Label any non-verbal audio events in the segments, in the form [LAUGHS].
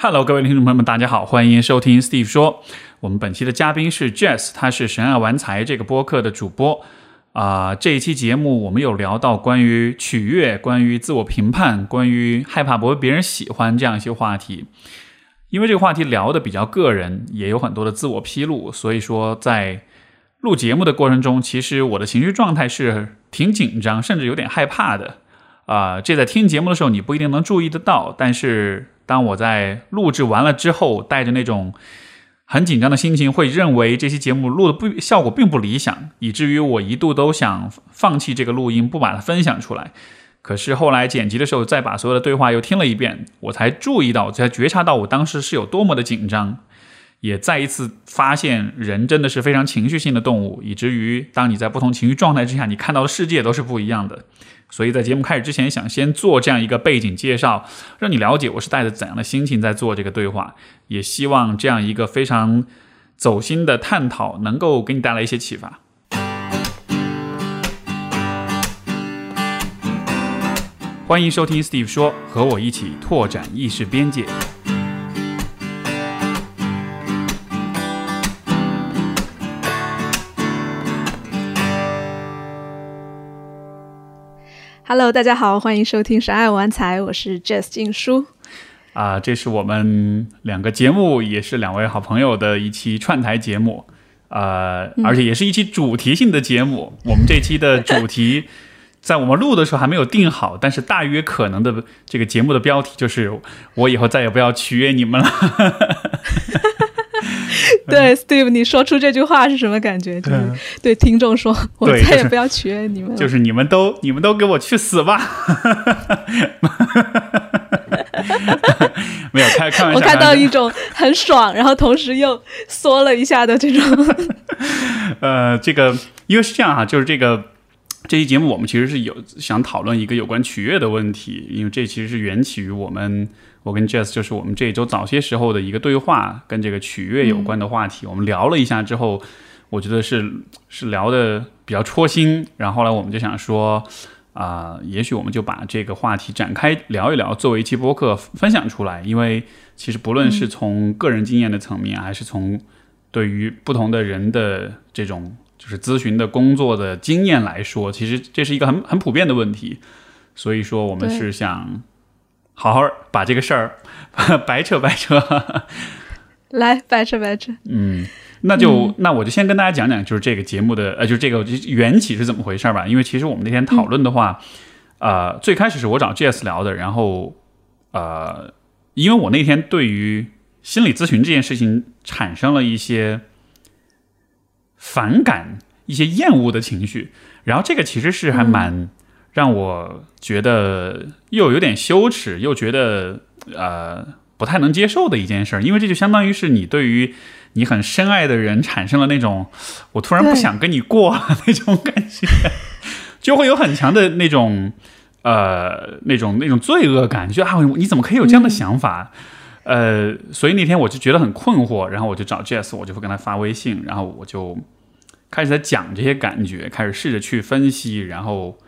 Hello，各位听众朋友们，大家好，欢迎收听 Steve 说。我们本期的嘉宾是 Jess，他是神爱玩财这个播客的主播。啊，这一期节目我们有聊到关于取悦、关于自我评判、关于害怕不被别人喜欢这样一些话题。因为这个话题聊的比较个人，也有很多的自我披露，所以说在录节目的过程中，其实我的情绪状态是挺紧张，甚至有点害怕的。啊，这在听节目的时候你不一定能注意得到，但是。当我在录制完了之后，带着那种很紧张的心情，会认为这期节目录的不效果并不理想，以至于我一度都想放弃这个录音，不把它分享出来。可是后来剪辑的时候，再把所有的对话又听了一遍，我才注意到，才觉察到我当时是有多么的紧张，也再一次发现人真的是非常情绪性的动物，以至于当你在不同情绪状态之下，你看到的世界都是不一样的。所以在节目开始之前，想先做这样一个背景介绍，让你了解我是带着怎样的心情在做这个对话，也希望这样一个非常走心的探讨能够给你带来一些启发。欢迎收听 Steve 说，和我一起拓展意识边界。Hello，大家好，欢迎收听《神爱玩财》，我是 Jess 静书。啊，这是我们两个节目，也是两位好朋友的一期串台节目，呃，而且也是一期主题性的节目。[LAUGHS] 我们这期的主题，在我们录的时候还没有定好，但是大约可能的这个节目的标题就是“我以后再也不要取悦你们了”。[LAUGHS] 对，Steve，你说出这句话是什么感觉？就是对听众说：“我再也不要取悦你们。”就是你们都，你们都给我去死吧！[LAUGHS] 没有开开玩笑。我看到一种很爽，然后同时又缩了一下的这种。[LAUGHS] 呃，这个因为是这样哈，就是这个这期节目我们其实是有想讨论一个有关取悦的问题，因为这其实是缘起于我们。我跟 Jess 就是我们这一周早些时候的一个对话，跟这个取悦有关的话题，我们聊了一下之后，我觉得是是聊的比较戳心。然后后来我们就想说，啊，也许我们就把这个话题展开聊一聊，作为一期播客分享出来。因为其实不论是从个人经验的层面，还是从对于不同的人的这种就是咨询的工作的经验来说，其实这是一个很很普遍的问题。所以说，我们是想。好好把这个事儿 [LAUGHS] 白扯白扯，来白扯白扯。嗯，那就那我就先跟大家讲讲，就是这个节目的呃，就是这个缘起是怎么回事吧。因为其实我们那天讨论的话，呃，最开始是我找 J.S 聊的，然后呃，因为我那天对于心理咨询这件事情产生了一些反感、一些厌恶的情绪，然后这个其实是还蛮。让我觉得又有点羞耻，又觉得呃不太能接受的一件事儿，因为这就相当于是你对于你很深爱的人产生了那种我突然不想跟你过了那种感觉，就会有很强的那种呃那种那种罪恶感，就啊你怎么可以有这样的想法？呃，所以那天我就觉得很困惑，然后我就找 Jess，我就会跟他发微信，然后我就开始在讲这些感觉，开始试着去分析，然后。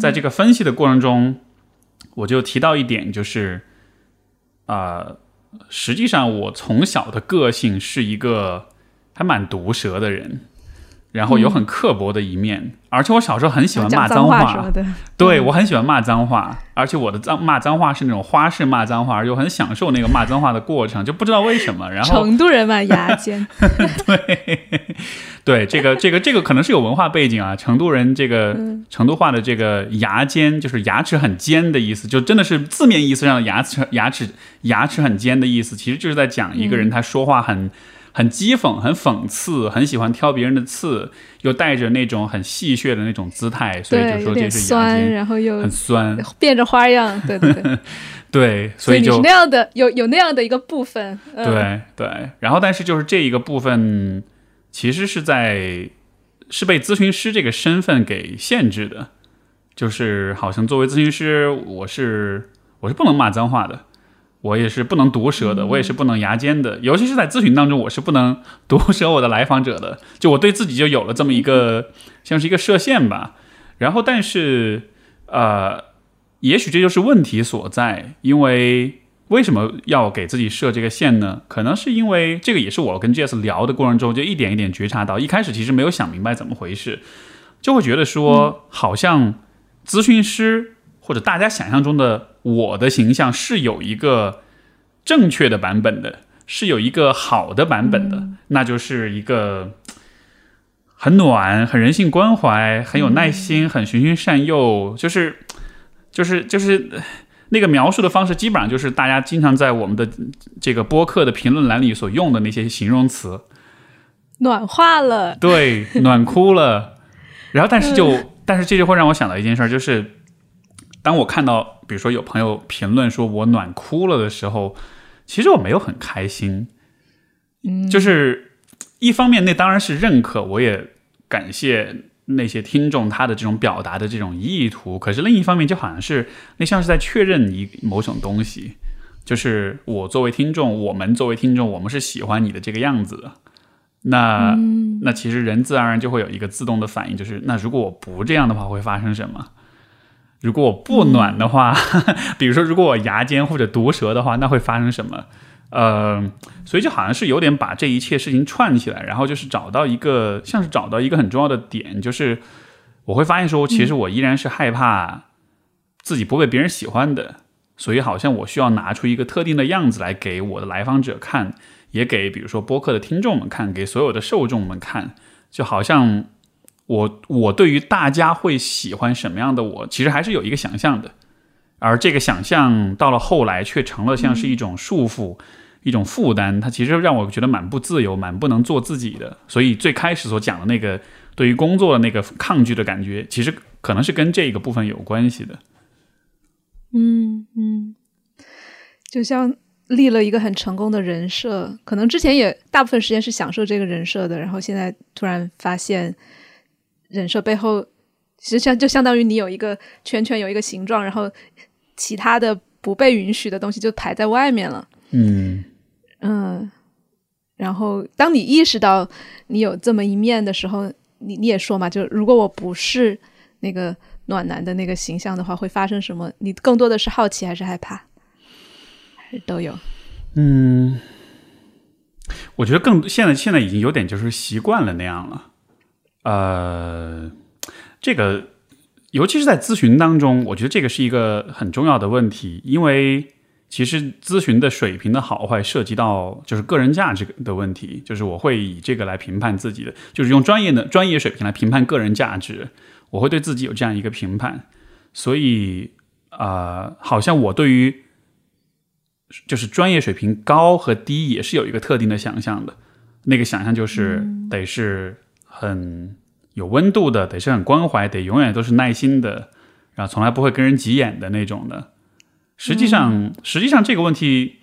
在这个分析的过程中，我就提到一点，就是，啊，实际上我从小的个性是一个还蛮毒舌的人。然后有很刻薄的一面，而且我小时候很喜欢骂脏话，对我很喜欢骂脏话，而且我的脏骂脏话是那种花式骂脏话，而又很享受那个骂脏话的过程，就不知道为什么。然后成都人嘛，牙尖，[LAUGHS] 对对，这个这个这个可能是有文化背景啊。成都人这个成都话的这个牙尖，就是牙齿很尖的意思，就真的是字面意思上的牙齿牙齿牙齿很尖的意思，其实就是在讲一个人他说话很。很讥讽，很讽刺，很喜欢挑别人的刺，又带着那种很戏谑的那种姿态，所以就说这是酸，然后又很酸，变着花样，对对对，对，[LAUGHS] 所以就那样的有有那样的一个部分，对对，然后但是就是这一个部分，其实是在是被咨询师这个身份给限制的，就是好像作为咨询师，我是我是不能骂脏话的。我也是不能毒舌的，我也是不能牙尖的，尤其是在咨询当中，我是不能毒舌我的来访者的。就我对自己就有了这么一个像是一个设限吧。然后，但是呃，也许这就是问题所在，因为为什么要给自己设这个线呢？可能是因为这个也是我跟 Jess 聊的过程中就一点一点觉察到，一开始其实没有想明白怎么回事，就会觉得说好像咨询师或者大家想象中的我的形象是有一个正确的版本的，是有一个好的版本的，那就是一个很暖、很人性关怀、很有耐心、很循循善诱，就是就是就是。那个描述的方式基本上就是大家经常在我们的这个播客的评论栏里所用的那些形容词，暖化了，对，暖 [LAUGHS] 哭了。然后，但是就，但是这就会让我想到一件事，就是当我看到，比如说有朋友评论说我暖哭了的时候，其实我没有很开心。嗯，就是一方面，那当然是认可，我也感谢。那些听众他的这种表达的这种意图，可是另一方面就好像是那像是在确认你某种东西，就是我作为听众，我们作为听众，我们是喜欢你的这个样子的。那那其实人自然而然就会有一个自动的反应，就是那如果我不这样的话会发生什么？如果我不暖的话，[LAUGHS] 比如说如果我牙尖或者毒舌的话，那会发生什么？呃，所以就好像是有点把这一切事情串起来，然后就是找到一个，像是找到一个很重要的点，就是我会发现说，其实我依然是害怕自己不被别人喜欢的，所以好像我需要拿出一个特定的样子来给我的来访者看，也给比如说播客的听众们看，给所有的受众们看，就好像我我对于大家会喜欢什么样的我，其实还是有一个想象的。而这个想象到了后来，却成了像是一种束缚，一种负担。它其实让我觉得蛮不自由，蛮不能做自己的。所以最开始所讲的那个对于工作的那个抗拒的感觉，其实可能是跟这个部分有关系的。嗯嗯，就像立了一个很成功的人设，可能之前也大部分时间是享受这个人设的，然后现在突然发现人设背后，其实像就相当于你有一个圈圈，有一个形状，然后。其他的不被允许的东西就排在外面了。嗯嗯，然后当你意识到你有这么一面的时候，你你也说嘛，就如果我不是那个暖男的那个形象的话，会发生什么？你更多的是好奇还是害怕，还是都有？嗯，我觉得更现在现在已经有点就是习惯了那样了。呃，这个。尤其是在咨询当中，我觉得这个是一个很重要的问题，因为其实咨询的水平的好坏涉及到就是个人价值的问题，就是我会以这个来评判自己的，就是用专业的专业水平来评判个人价值，我会对自己有这样一个评判，所以啊，好像我对于就是专业水平高和低也是有一个特定的想象的，那个想象就是得是很。有温度的，得是很关怀，得永远都是耐心的，然后从来不会跟人急眼的那种的。实际上，实际上这个问题，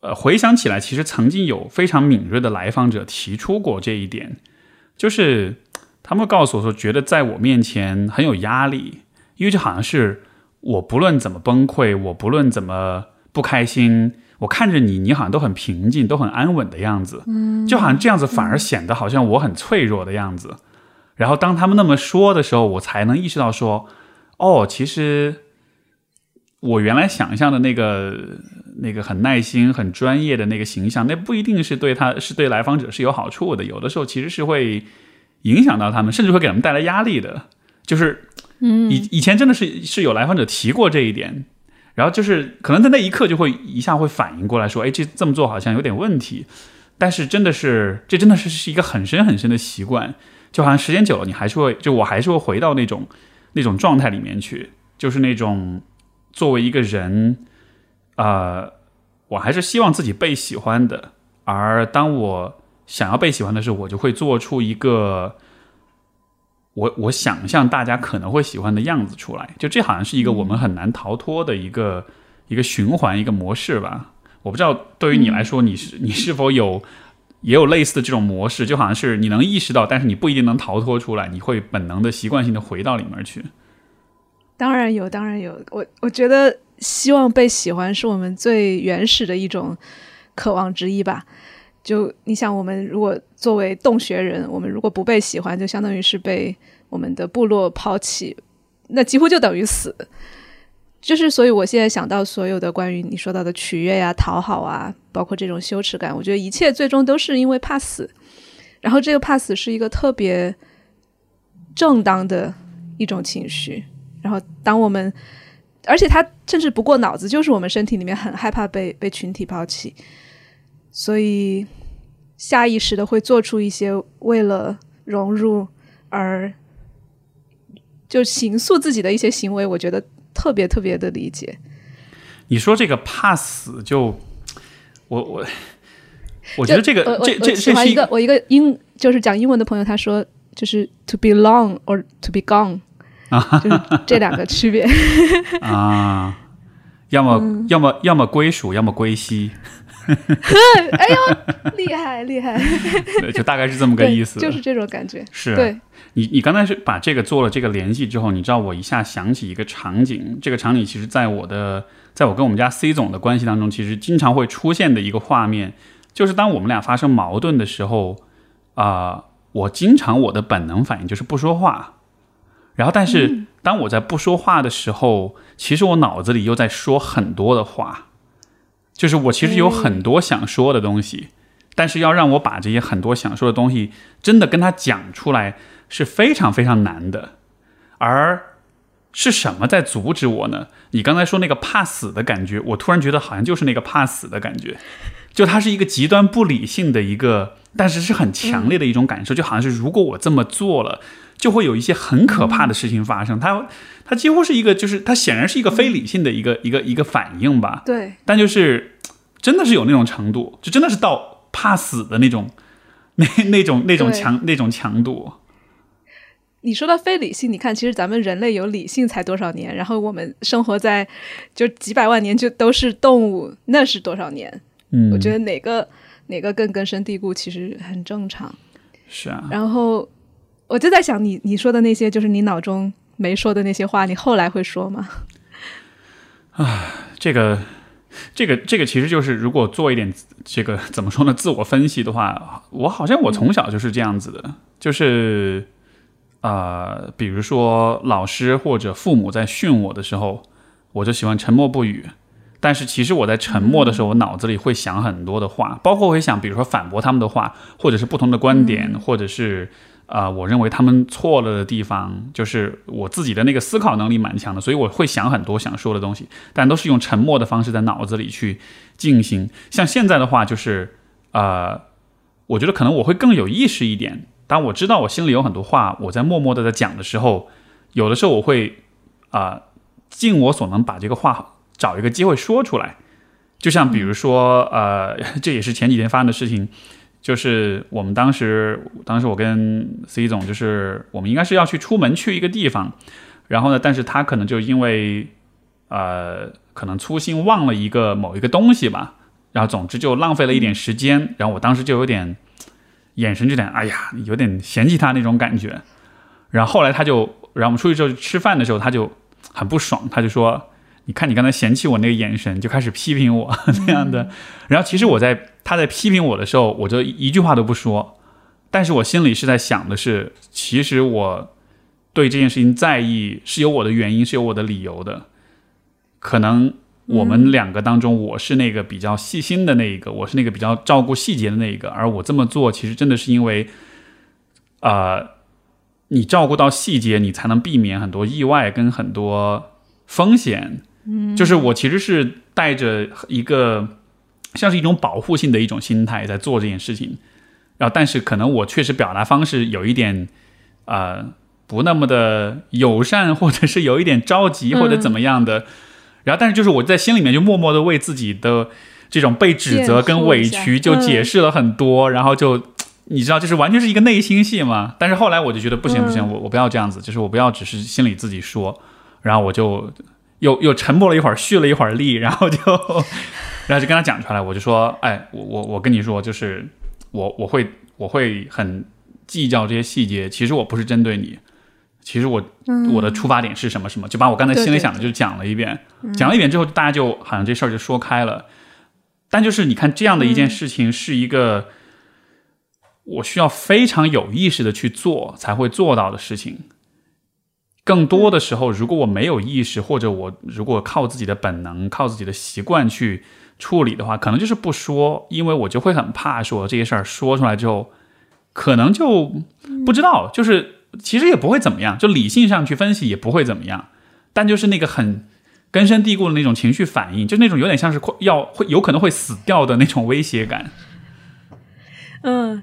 呃，回想起来，其实曾经有非常敏锐的来访者提出过这一点，就是他们告诉我说，觉得在我面前很有压力，因为就好像是我不论怎么崩溃，我不论怎么不开心，我看着你，你好像都很平静，都很安稳的样子，嗯，就好像这样子反而显得好像我很脆弱的样子。然后当他们那么说的时候，我才能意识到说，哦，其实我原来想象的那个那个很耐心、很专业的那个形象，那不一定是对他是对来访者是有好处的。有的时候其实是会影响到他们，甚至会给他们带来压力的。就是，嗯，以以前真的是是有来访者提过这一点，然后就是可能在那一刻就会一下会反应过来说，哎，这这么做好像有点问题。但是真的是，这真的是是一个很深很深的习惯。就好像时间久了，你还是会，就我还是会回到那种那种状态里面去，就是那种作为一个人，呃，我还是希望自己被喜欢的。而当我想要被喜欢的时候，我就会做出一个我我想象大家可能会喜欢的样子出来。就这好像是一个我们很难逃脱的一个一个循环一个模式吧。我不知道对于你来说，你是你是否有。也有类似的这种模式，就好像是你能意识到，但是你不一定能逃脱出来，你会本能的习惯性的回到里面去。当然有，当然有。我我觉得希望被喜欢是我们最原始的一种渴望之一吧。就你想，我们如果作为洞穴人，我们如果不被喜欢，就相当于是被我们的部落抛弃，那几乎就等于死。就是所以我现在想到所有的关于你说到的取悦呀、讨好啊，包括这种羞耻感，我觉得一切最终都是因为怕死。然后这个怕死是一个特别正当的一种情绪。然后当我们，而且他甚至不过脑子，就是我们身体里面很害怕被被群体抛弃，所以下意识的会做出一些为了融入而就形塑自己的一些行为。我觉得特别特别的理解。你说这个怕死，就我我。我觉得这个这这这是一个我一个英就是讲英文的朋友他说就是 to belong or to be gone 啊，就是这两个区别 [LAUGHS] 啊，要么要么要么归属，要么归西。[LAUGHS] 哎呦，厉害厉害！[LAUGHS] 对，就大概是这么个意思，就是这种感觉。是，对你你刚才是把这个做了这个联系之后，你知道我一下想起一个场景，这个场景其实在我的在我跟我们家 C 总的关系当中，其实经常会出现的一个画面。就是当我们俩发生矛盾的时候，啊，我经常我的本能反应就是不说话，然后但是当我在不说话的时候，其实我脑子里又在说很多的话，就是我其实有很多想说的东西，但是要让我把这些很多想说的东西真的跟他讲出来是非常非常难的，而是什么在阻止我呢？你刚才说那个怕死的感觉，我突然觉得好像就是那个怕死的感觉。就它是一个极端不理性的一个，但是是很强烈的一种感受，就好像是如果我这么做了，就会有一些很可怕的事情发生。它它几乎是一个，就是它显然是一个非理性的一个一个一个反应吧。对，但就是真的是有那种程度，就真的是到怕死的那种那那种那种强那种强度。你说到非理性，你看，其实咱们人类有理性才多少年，然后我们生活在就几百万年就都是动物，那是多少年？嗯我觉得哪个哪个更根深蒂固，其实很正常。是啊。然后我就在想，你你说的那些，就是你脑中没说的那些话，你后来会说吗？啊，这个这个这个，其实就是如果做一点这个怎么说呢？自我分析的话，我好像我从小就是这样子的，就是啊，比如说老师或者父母在训我的时候，我就喜欢沉默不语。但是其实我在沉默的时候，我脑子里会想很多的话，包括会想，比如说反驳他们的话，或者是不同的观点，或者是啊，我认为他们错了的地方，就是我自己的那个思考能力蛮强的，所以我会想很多想说的东西，但都是用沉默的方式在脑子里去进行。像现在的话，就是啊，我觉得可能我会更有意识一点。当我知道我心里有很多话，我在默默的在讲的时候，有的时候我会啊，尽我所能把这个话。找一个机会说出来，就像比如说，呃，[LAUGHS] 这也是前几天发生的事情，就是我们当时，当时我跟 C 总，就是我们应该是要去出门去一个地方，然后呢，但是他可能就因为，呃，可能粗心忘了一个某一个东西吧，然后总之就浪费了一点时间，然后我当时就有点眼神就点，哎呀，有点嫌弃他那种感觉，然后后来他就，然后我们出去之后吃饭的时候，他就很不爽，他就说。你看，你刚才嫌弃我那个眼神，就开始批评我 [LAUGHS] 那样的。然后，其实我在他在批评我的时候，我就一句话都不说。但是我心里是在想的是，其实我对这件事情在意是有我的原因，是有我的理由的。可能我们两个当中，我是那个比较细心的那一个，我是那个比较照顾细节的那一个。而我这么做，其实真的是因为，啊，你照顾到细节，你才能避免很多意外跟很多风险。嗯，就是我其实是带着一个像是一种保护性的一种心态在做这件事情，然后但是可能我确实表达方式有一点呃不那么的友善，或者是有一点着急或者怎么样的，然后但是就是我在心里面就默默的为自己的这种被指责跟委屈就解释了很多，然后就你知道就是完全是一个内心戏嘛，但是后来我就觉得不行不行，我我不要这样子，就是我不要只是心里自己说，然后我就。又又沉默了一会儿，蓄了一会儿力，然后就，然后就跟他讲出来。我就说，哎，我我我跟你说，就是我我会我会很计较这些细节。其实我不是针对你，其实我我的出发点是什么什么，就把我刚才心里想的就讲了一遍。讲了一遍之后，大家就好像这事儿就说开了。但就是你看，这样的一件事情是一个我需要非常有意识的去做才会做到的事情。更多的时候，如果我没有意识，或者我如果靠自己的本能、靠自己的习惯去处理的话，可能就是不说，因为我就会很怕说这些事儿说出来之后，可能就不知道，就是其实也不会怎么样，就理性上去分析也不会怎么样，但就是那个很根深蒂固的那种情绪反应，就那种有点像是要会有可能会死掉的那种威胁感。嗯。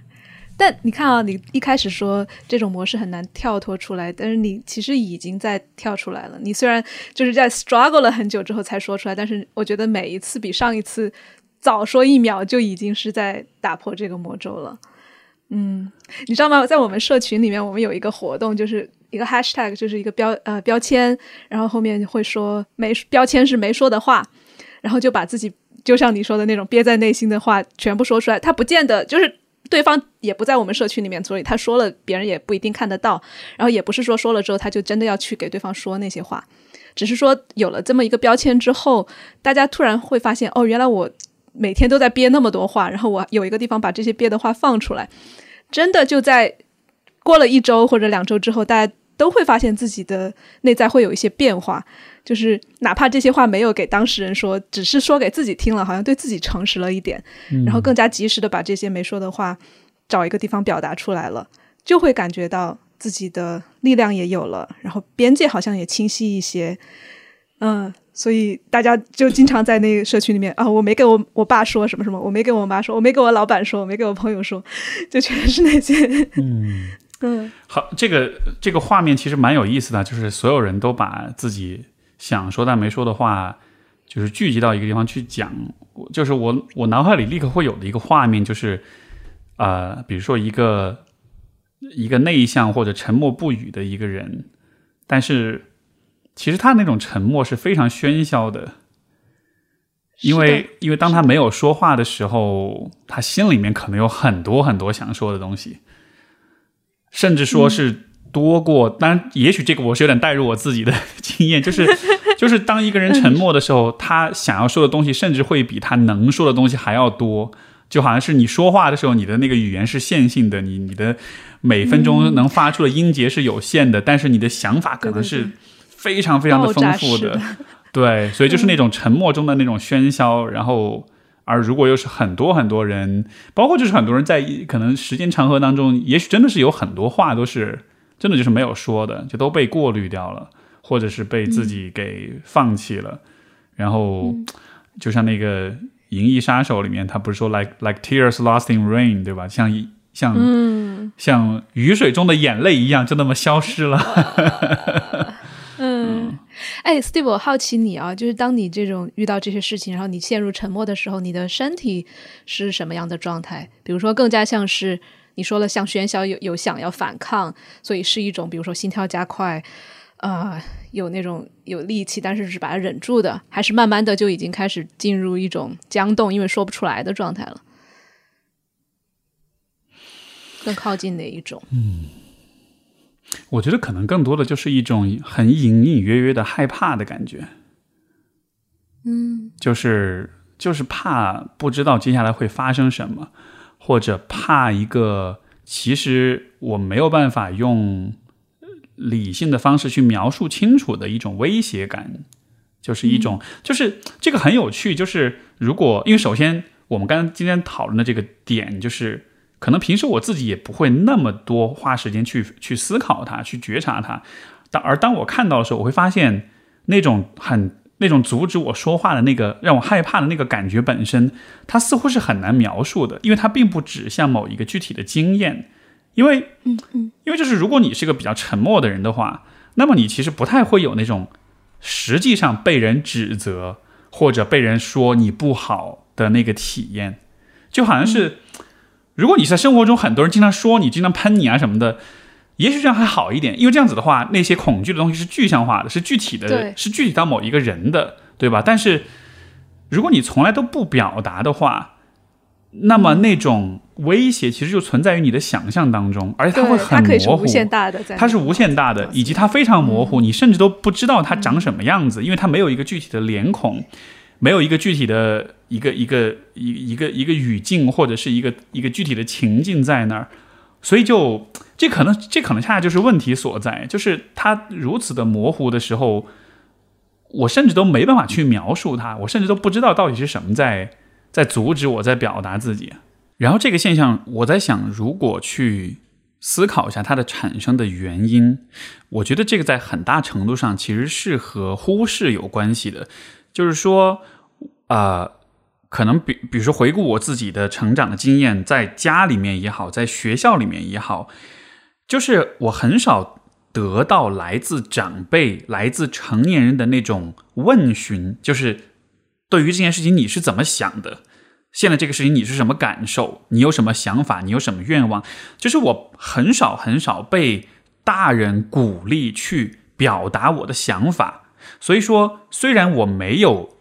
但你看啊，你一开始说这种模式很难跳脱出来，但是你其实已经在跳出来了。你虽然就是在 struggle 了很久之后才说出来，但是我觉得每一次比上一次早说一秒，就已经是在打破这个魔咒了。嗯，你知道吗？在我们社群里面，我们有一个活动，就是一个 hashtag，就是一个标呃标签，然后后面会说没标签是没说的话，然后就把自己就像你说的那种憋在内心的话全部说出来。他不见得就是。对方也不在我们社区里面，所以他说了，别人也不一定看得到。然后也不是说说了之后，他就真的要去给对方说那些话，只是说有了这么一个标签之后，大家突然会发现，哦，原来我每天都在憋那么多话，然后我有一个地方把这些憋的话放出来，真的就在过了一周或者两周之后，大家都会发现自己的内在会有一些变化。就是哪怕这些话没有给当事人说，只是说给自己听了，好像对自己诚实了一点，然后更加及时的把这些没说的话找一个地方表达出来了，就会感觉到自己的力量也有了，然后边界好像也清晰一些。嗯，所以大家就经常在那个社区里面啊，我没跟我我爸说什么什么，我没跟我妈说，我没跟我老板说，我没跟我朋友说，[LAUGHS] 就全是那些。嗯 [LAUGHS] 嗯，好，这个这个画面其实蛮有意思的，就是所有人都把自己。想说但没说的话，就是聚集到一个地方去讲。就是我我脑海里立刻会有的一个画面，就是呃，比如说一个一个内向或者沉默不语的一个人，但是其实他那种沉默是非常喧嚣的，因为因为当他没有说话的时候，他心里面可能有很多很多想说的东西，甚至说是。多过，当然，也许这个我是有点带入我自己的经验，[LAUGHS] 就是 [LAUGHS] 就是当一个人沉默的时候，他想要说的东西，甚至会比他能说的东西还要多。就好像是你说话的时候，你的那个语言是线性的，你你的每分钟能发出的音节是有限的，但是你的想法可能是非常非常的丰富的。对，所以就是那种沉默中的那种喧嚣，然后而如果又是很多很多人，包括就是很多人在可能时间长河当中，也许真的是有很多话都是。真的就是没有说的，就都被过滤掉了，或者是被自己给放弃了。然后，就像那个《银翼杀手》里面，他不是说 “like like tears lost in rain”，对吧？像像嗯像雨水中的眼泪一样，就那么消失了。[LAUGHS] 嗯，哎，Steve，我好奇你啊，就是当你这种遇到这些事情，然后你陷入沉默的时候，你的身体是什么样的状态？比如说，更加像是。你说了像喧嚣有有想要反抗，所以是一种比如说心跳加快，啊，有那种有力气，但是是把它忍住的，还是慢慢的就已经开始进入一种僵冻，因为说不出来的状态了，更靠近哪一种？嗯，我觉得可能更多的就是一种很隐隐约约的害怕的感觉，嗯，就是就是怕不知道接下来会发生什么。或者怕一个，其实我没有办法用理性的方式去描述清楚的一种威胁感，就是一种，就是这个很有趣。就是如果，因为首先我们刚刚今天讨论的这个点，就是可能平时我自己也不会那么多花时间去去思考它，去觉察它。当而当我看到的时候，我会发现那种很。那种阻止我说话的那个让我害怕的那个感觉本身，它似乎是很难描述的，因为它并不指向某一个具体的经验。因为，嗯嗯，因为就是如果你是个比较沉默的人的话，那么你其实不太会有那种实际上被人指责或者被人说你不好的那个体验，就好像是如果你在生活中很多人经常说你、经常喷你啊什么的。也许这样还好一点，因为这样子的话，那些恐惧的东西是具象化的，是具体的，是具体到某一个人的，对吧？但是如果你从来都不表达的话，那么那种威胁其实就存在于你的想象当中，而且它会很模糊，无限大的，它是无限大的，以及它非常模糊，你甚至都不知道它长什么样子，因为它没有一个具体的脸孔，没有一个具体的一个一个一一个一个语境或者是一个一个具体的情境在那儿。所以就这可能这可能恰恰就是问题所在，就是它如此的模糊的时候，我甚至都没办法去描述它，我甚至都不知道到底是什么在在阻止我在表达自己。然后这个现象，我在想，如果去思考一下它的产生的原因，我觉得这个在很大程度上其实是和忽视有关系的，就是说，啊。可能比比如说回顾我自己的成长的经验，在家里面也好，在学校里面也好，就是我很少得到来自长辈、来自成年人的那种问询，就是对于这件事情你是怎么想的？现在这个事情你是什么感受？你有什么想法？你有什么愿望？就是我很少很少被大人鼓励去表达我的想法，所以说虽然我没有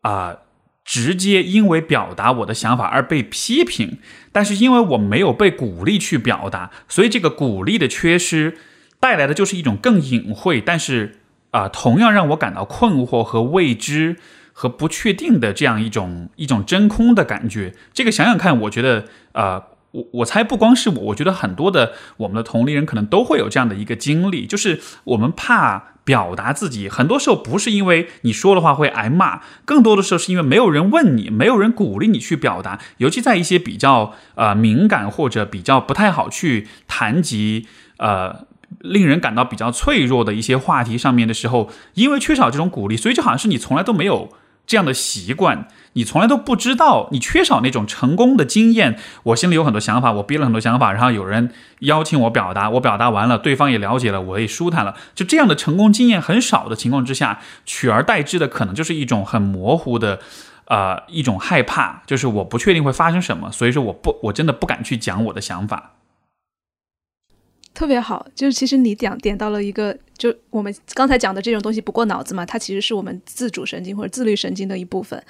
啊。直接因为表达我的想法而被批评，但是因为我没有被鼓励去表达，所以这个鼓励的缺失带来的就是一种更隐晦，但是啊，同样让我感到困惑和未知和不确定的这样一种一种真空的感觉。这个想想看，我觉得啊，我我猜不光是我，我觉得很多的我们的同龄人可能都会有这样的一个经历，就是我们怕。表达自己，很多时候不是因为你说的话会挨骂，更多的时候是因为没有人问你，没有人鼓励你去表达。尤其在一些比较呃敏感或者比较不太好去谈及呃令人感到比较脆弱的一些话题上面的时候，因为缺少这种鼓励，所以就好像是你从来都没有。这样的习惯，你从来都不知道，你缺少那种成功的经验。我心里有很多想法，我憋了很多想法，然后有人邀请我表达，我表达完了，对方也了解了，我也舒坦了。就这样的成功经验很少的情况之下，取而代之的可能就是一种很模糊的，呃，一种害怕，就是我不确定会发生什么，所以说我不，我真的不敢去讲我的想法。特别好，就是其实你讲点到了一个，就我们刚才讲的这种东西不过脑子嘛，它其实是我们自主神经或者自律神经的一部分。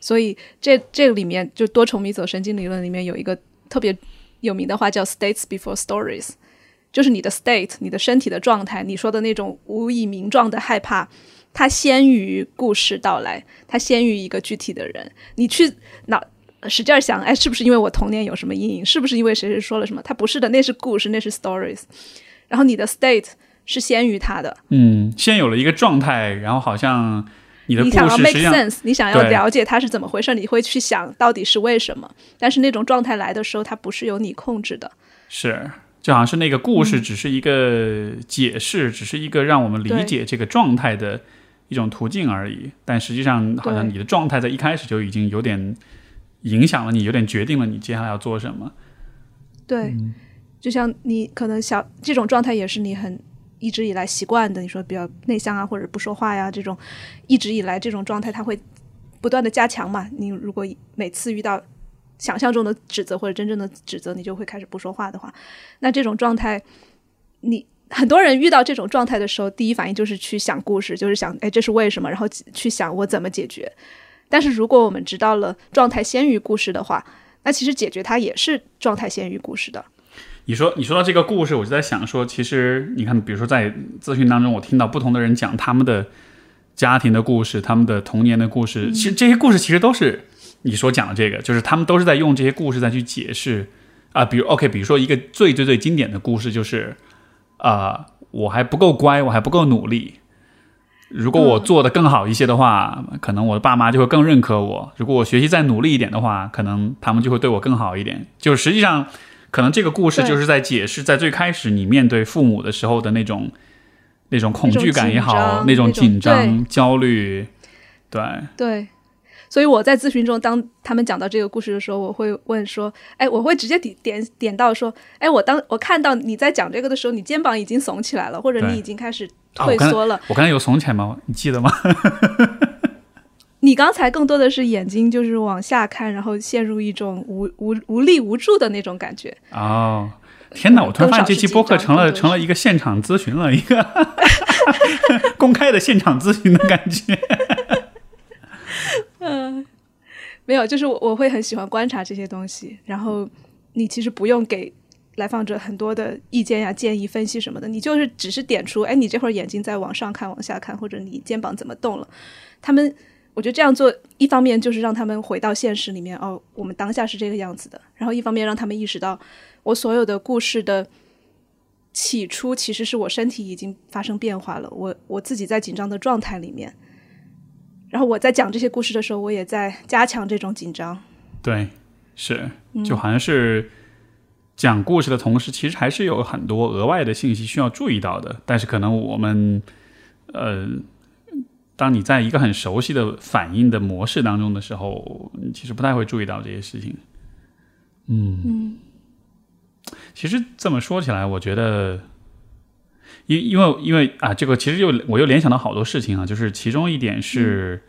所以这这个里面就多重迷走神经理论里面有一个特别有名的话叫 “states before stories”，就是你的 state，你的身体的状态，你说的那种无以名状的害怕，它先于故事到来，它先于一个具体的人，你去脑。使劲想，哎，是不是因为我童年有什么阴影？是不是因为谁谁说了什么？它不是的，那是故事，那是 stories。然后你的 state 是先于他的，嗯，先有了一个状态，然后好像你的故事 make sense，你想要了解它是怎么回事，你会去想到底是为什么。但是那种状态来的时候，它不是由你控制的，是就好像是那个故事只是一个解释，只是一个让我们理解这个状态的一种途径而已。但实际上，好像你的状态在一开始就已经有点。影响了你，有点决定了你接下来要做什么。对，就像你可能小这种状态也是你很一直以来习惯的。你说比较内向啊，或者不说话呀，这种一直以来这种状态，它会不断的加强嘛。你如果每次遇到想象中的指责或者真正的指责，你就会开始不说话的话，那这种状态，你很多人遇到这种状态的时候，第一反应就是去想故事，就是想哎这是为什么，然后去想我怎么解决。但是如果我们知道了状态先于故事的话，那其实解决它也是状态先于故事的。你说你说到这个故事，我就在想说，其实你看，比如说在咨询当中，我听到不同的人讲他们的家庭的故事，他们的童年的故事，其实这些故事其实都是你所讲的这个，就是他们都是在用这些故事再去解释啊。比如 OK，比如说一个最最最经典的故事就是啊，我还不够乖，我还不够努力。如果我做的更好一些的话，可能我的爸妈就会更认可我。如果我学习再努力一点的话，可能他们就会对我更好一点。就实际上，可能这个故事就是在解释，在最开始你面对父母的时候的那种那种恐惧感也好，那种紧张、焦虑，对对。所以我在咨询中，当他们讲到这个故事的时候，我会问说：“哎，我会直接点点点到说，哎，我当我看到你在讲这个的时候，你肩膀已经耸起来了，或者你已经开始退缩了。我刚才有耸起来吗？你记得吗？[LAUGHS] 你刚才更多的是眼睛就是往下看，然后陷入一种无无无力无助的那种感觉。哦，天哪！我突然发现这期播客成了成了一个现场咨询了，一个 [LAUGHS] 公开的现场咨询的感觉。嗯，没有，就是我我会很喜欢观察这些东西。然后你其实不用给来访者很多的意见呀、建议、分析什么的，你就是只是点出，哎，你这会儿眼睛在往上看、往下看，或者你肩膀怎么动了。他们我觉得这样做，一方面就是让他们回到现实里面，哦，我们当下是这个样子的；然后一方面让他们意识到，我所有的故事的起初其实是我身体已经发生变化了，我我自己在紧张的状态里面，然后我在讲这些故事的时候，我也在加强这种紧张。对，是，就好像是讲故事的同时，其实还是有很多额外的信息需要注意到的，但是可能我们，呃。当你在一个很熟悉的反应的模式当中的时候，你其实不太会注意到这些事情。嗯嗯，其实这么说起来，我觉得，因因为因为啊，这个其实又我又联想到好多事情啊，就是其中一点是，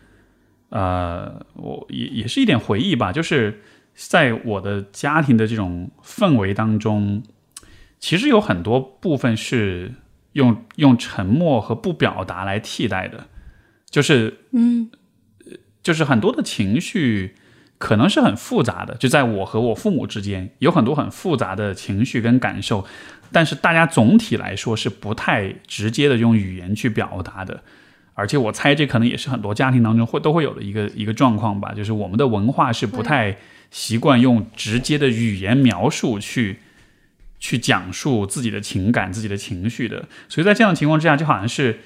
呃，我也也是一点回忆吧，就是在我的家庭的这种氛围当中，其实有很多部分是用用沉默和不表达来替代的。就是，嗯，就是很多的情绪可能是很复杂的，就在我和我父母之间有很多很复杂的情绪跟感受，但是大家总体来说是不太直接的用语言去表达的，而且我猜这可能也是很多家庭当中会都会有的一个一个状况吧，就是我们的文化是不太习惯用直接的语言描述去去讲述自己的情感、自己的情绪的，所以在这样的情况之下，就好像是。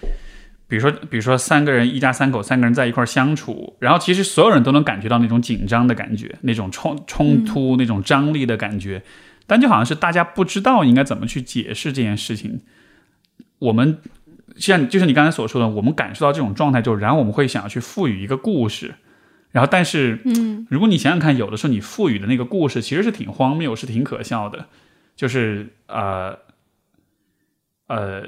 比如说，比如说三个人，一家三口，三个人在一块相处，然后其实所有人都能感觉到那种紧张的感觉，那种冲冲突，那种张力的感觉，但就好像是大家不知道应该怎么去解释这件事情。我们像就是你刚才所说的，我们感受到这种状态之后，然后我们会想要去赋予一个故事，然后但是，嗯，如果你想想看，有的时候你赋予的那个故事其实是挺荒谬，是挺可笑的，就是呃呃。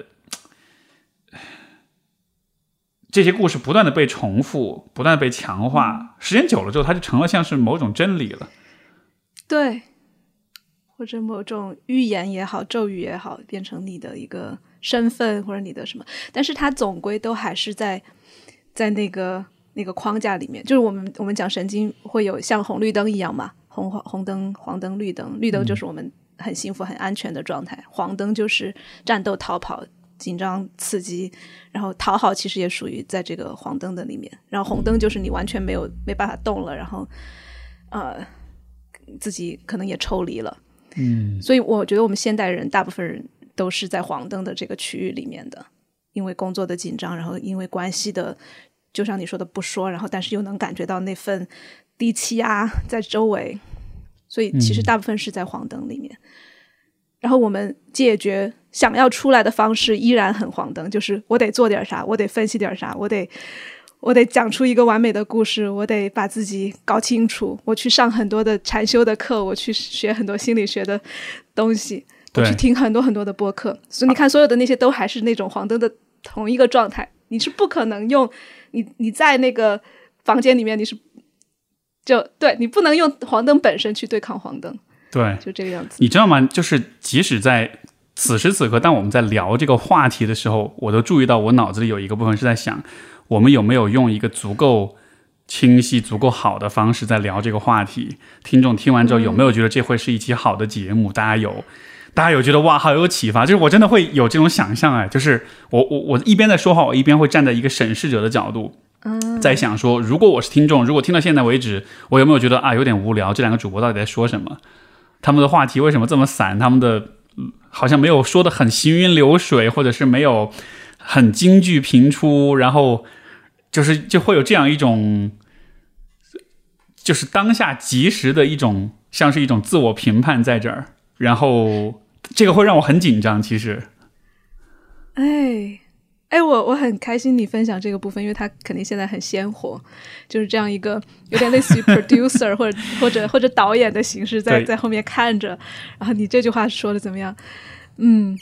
这些故事不断的被重复，不断的被强化，时间久了之后，它就成了像是某种真理了。对，或者某种预言也好，咒语也好，变成你的一个身份或者你的什么，但是它总归都还是在在那个那个框架里面。就是我们我们讲神经会有像红绿灯一样嘛，红黄红灯、黄灯、绿灯，绿灯就是我们很幸福、很安全的状态，黄灯就是战斗、逃跑。紧张刺激，然后讨好其实也属于在这个黄灯的里面，然后红灯就是你完全没有没办法动了，然后呃自己可能也抽离了，嗯，所以我觉得我们现代人大部分人都是在黄灯的这个区域里面的，因为工作的紧张，然后因为关系的，就像你说的不说，然后但是又能感觉到那份低气压在周围，所以其实大部分是在黄灯里面。然后我们解决想要出来的方式依然很黄灯，就是我得做点啥，我得分析点啥，我得我得讲出一个完美的故事，我得把自己搞清楚，我去上很多的禅修的课，我去学很多心理学的东西，我去听很多很多的播客。所以你看，所有的那些都还是那种黄灯的同一个状态，你是不可能用你你在那个房间里面，你是就对你不能用黄灯本身去对抗黄灯。对，就这个样子。你知道吗？就是即使在此时此刻，当我们在聊这个话题的时候，我都注意到我脑子里有一个部分是在想，我们有没有用一个足够清晰、足够好的方式在聊这个话题？听众听完之后有没有觉得这会是一期好的节目？大家有，大家有觉得哇，好有启发？就是我真的会有这种想象哎，就是我我我一边在说话，我一边会站在一个审视者的角度，在想说，如果我是听众，如果听到现在为止，我有没有觉得啊有点无聊？这两个主播到底在说什么？他们的话题为什么这么散？他们的好像没有说的很行云流水，或者是没有很京剧频出，然后就是就会有这样一种，就是当下即时的一种，像是一种自我评判在这儿，然后这个会让我很紧张。其实，哎。哎，我我很开心你分享这个部分，因为他肯定现在很鲜活，就是这样一个有点类似于 producer 或者或者或者导演的形式在在后面看着。然后你这句话说的怎么样？嗯，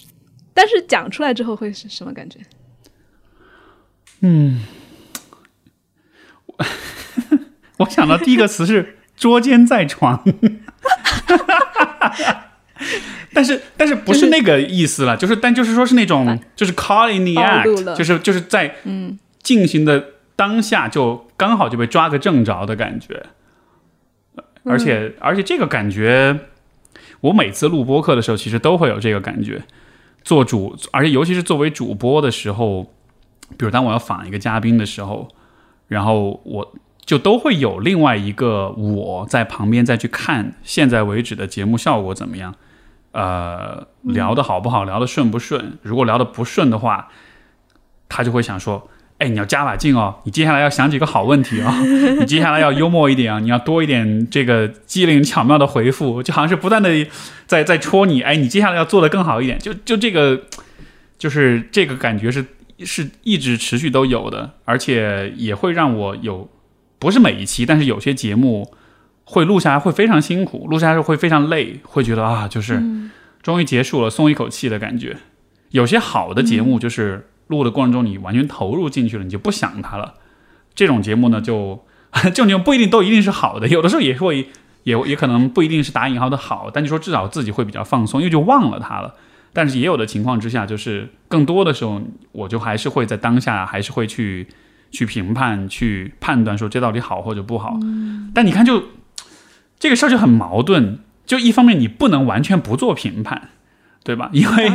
但是讲出来之后会是什么感觉？嗯，我 [LAUGHS] 我想到第一个词是捉奸在床。[LAUGHS] [LAUGHS] 但是但是不是那个意思了，就是但就是说是那种就是 call in the act，就是就是在嗯。进行的当下就刚好就被抓个正着的感觉，而且而且这个感觉，我每次录播课的时候其实都会有这个感觉，做主而且尤其是作为主播的时候，比如当我要访一个嘉宾的时候，然后我就都会有另外一个我在旁边再去看现在为止的节目效果怎么样，呃，聊的好不好，聊的顺不顺。如果聊的不顺的话，他就会想说。哎，你要加把劲哦！你接下来要想几个好问题啊！[LAUGHS] 你接下来要幽默一点啊！你要多一点这个机灵巧妙的回复，就好像是不断的在在戳你。哎，你接下来要做的更好一点，就就这个，就是这个感觉是是一直持续都有的，而且也会让我有，不是每一期，但是有些节目会录下来会非常辛苦，录下来会非常累，会觉得啊，就是终于结束了，松一口气的感觉。有些好的节目就是。录的过程中，你完全投入进去了，你就不想它了。这种节目呢，就这种节目不一定都一定是好的，有的时候也会也也可能不一定是打引号的好，但你说至少自己会比较放松，因为就忘了它了。但是也有的情况之下，就是更多的时候，我就还是会在当下，还是会去去评判、去判断说这到底好或者不好。但你看，就这个事儿就很矛盾，就一方面你不能完全不做评判，对吧？因为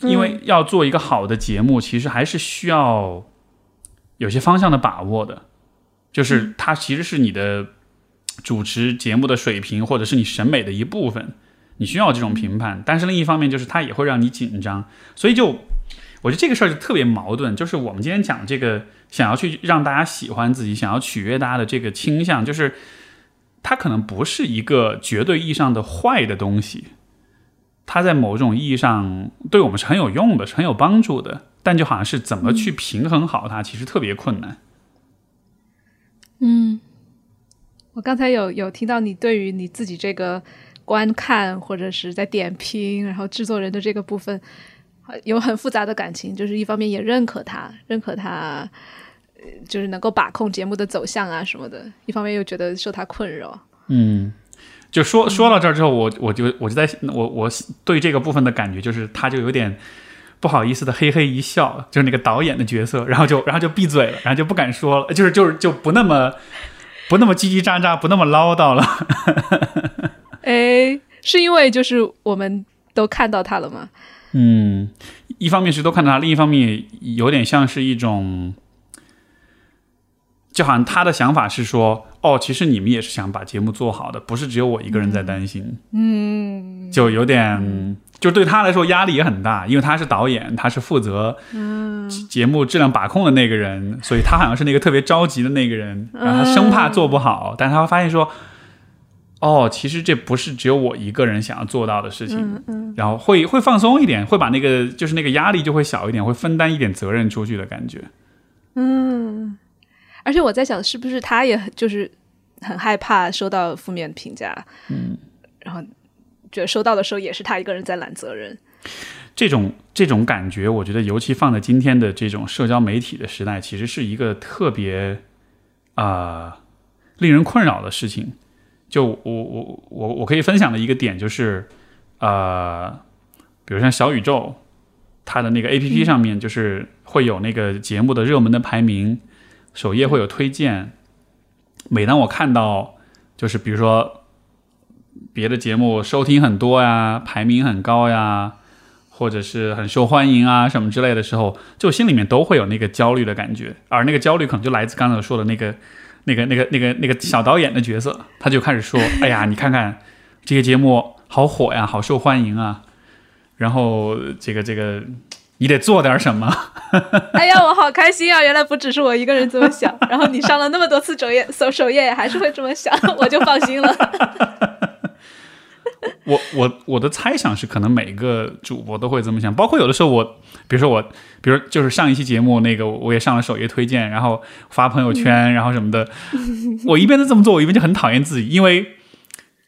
因为要做一个好的节目，其实还是需要有些方向的把握的，就是它其实是你的主持节目的水平，或者是你审美的一部分，你需要这种评判。但是另一方面，就是它也会让你紧张，所以就我觉得这个事儿就特别矛盾。就是我们今天讲这个，想要去让大家喜欢自己，想要取悦大家的这个倾向，就是它可能不是一个绝对意义上的坏的东西。它在某种意义上对我们是很有用的，是很有帮助的，但就好像是怎么去平衡好它，其实特别困难。嗯，我刚才有有听到你对于你自己这个观看或者是在点评，然后制作人的这个部分有很复杂的感情，就是一方面也认可他，认可他，就是能够把控节目的走向啊什么的，一方面又觉得受他困扰。嗯。就说说到这儿之后，我我就我就在我我对这个部分的感觉就是，他就有点不好意思的嘿嘿一笑，就是那个导演的角色，然后就然后就闭嘴了，然后就不敢说了，就是就是就不那么不那么叽叽喳喳，不那么唠叨了。[LAUGHS] 哎，是因为就是我们都看到他了吗？嗯，一方面是都看到他，另一方面有点像是一种。就好像他的想法是说，哦，其实你们也是想把节目做好的，不是只有我一个人在担心。嗯，就有点，就对他来说压力也很大，因为他是导演，他是负责节目质量把控的那个人，所以他好像是那个特别着急的那个人，然后他生怕做不好，但是他会发现说，哦，其实这不是只有我一个人想要做到的事情，然后会会放松一点，会把那个就是那个压力就会小一点，会分担一点责任出去的感觉。嗯。而且我在想，是不是他也就是很害怕收到负面评价，嗯，然后觉得收到的时候也是他一个人在揽责任。这种这种感觉，我觉得尤其放在今天的这种社交媒体的时代，其实是一个特别啊令人困扰的事情。就我我我我可以分享的一个点就是，呃，比如像小宇宙，它的那个 A P P 上面就是会有那个节目的热门的排名。首页会有推荐，每当我看到，就是比如说别的节目收听很多呀，排名很高呀，或者是很受欢迎啊什么之类的时候，就心里面都会有那个焦虑的感觉，而那个焦虑可能就来自刚才说的那个、那个、那个、那个、那个小导演的角色，他就开始说：“ [LAUGHS] 哎呀，你看看这些节目好火呀，好受欢迎啊，然后这个这个。”你得做点什么。[LAUGHS] 哎呀，我好开心啊！原来不只是我一个人这么想，[LAUGHS] 然后你上了那么多次首页，首首页还是会这么想，[LAUGHS] 我就放心了。我我我的猜想是，可能每个主播都会这么想，包括有的时候我，比如说我，比如就是上一期节目那个，我也上了首页推荐，然后发朋友圈，然后什么的，我一边都这么做，我一边就很讨厌自己，因为。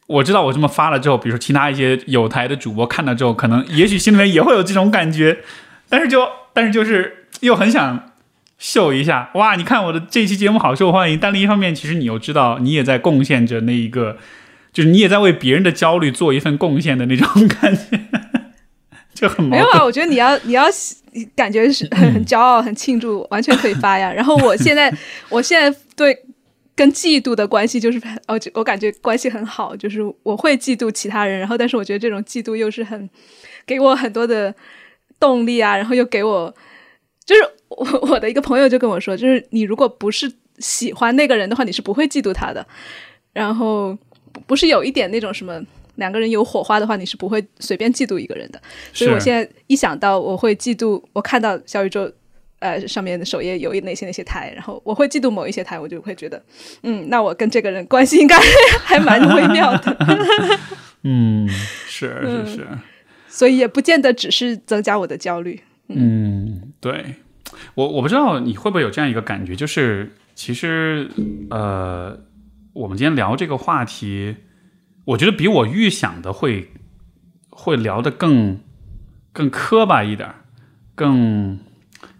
我知道我这么发了之后，比如说其他一些有台的主播看到之后，可能也许心里面也会有这种感觉，但是就但是就是又很想秀一下，哇，你看我的这期节目好受欢迎。但另一方面，其实你又知道，你也在贡献着那一个，就是你也在为别人的焦虑做一份贡献的那种感觉，[LAUGHS] 就很没有啊。我觉得你要你要感觉是很很骄傲、很庆祝，完全可以发呀。然后我现在我现在对。跟嫉妒的关系就是，哦，我感觉关系很好，就是我会嫉妒其他人，然后但是我觉得这种嫉妒又是很给我很多的动力啊，然后又给我，就是我 [LAUGHS] 我的一个朋友就跟我说，就是你如果不是喜欢那个人的话，你是不会嫉妒他的。然后不是有一点那种什么两个人有火花的话，你是不会随便嫉妒一个人的。所以我现在一想到我会嫉妒，我看到小宇宙呃上面的首页有哪些哪些台，然后我会嫉妒某一些台，我就会觉得，嗯，那我跟这个人关系应该 [LAUGHS] 还蛮微妙的。嗯，是是是。所以也不见得只是增加我的焦虑。嗯，对我我不知道你会不会有这样一个感觉，就是其实呃，我们今天聊这个话题，我觉得比我预想的会会聊得更更磕巴一点，更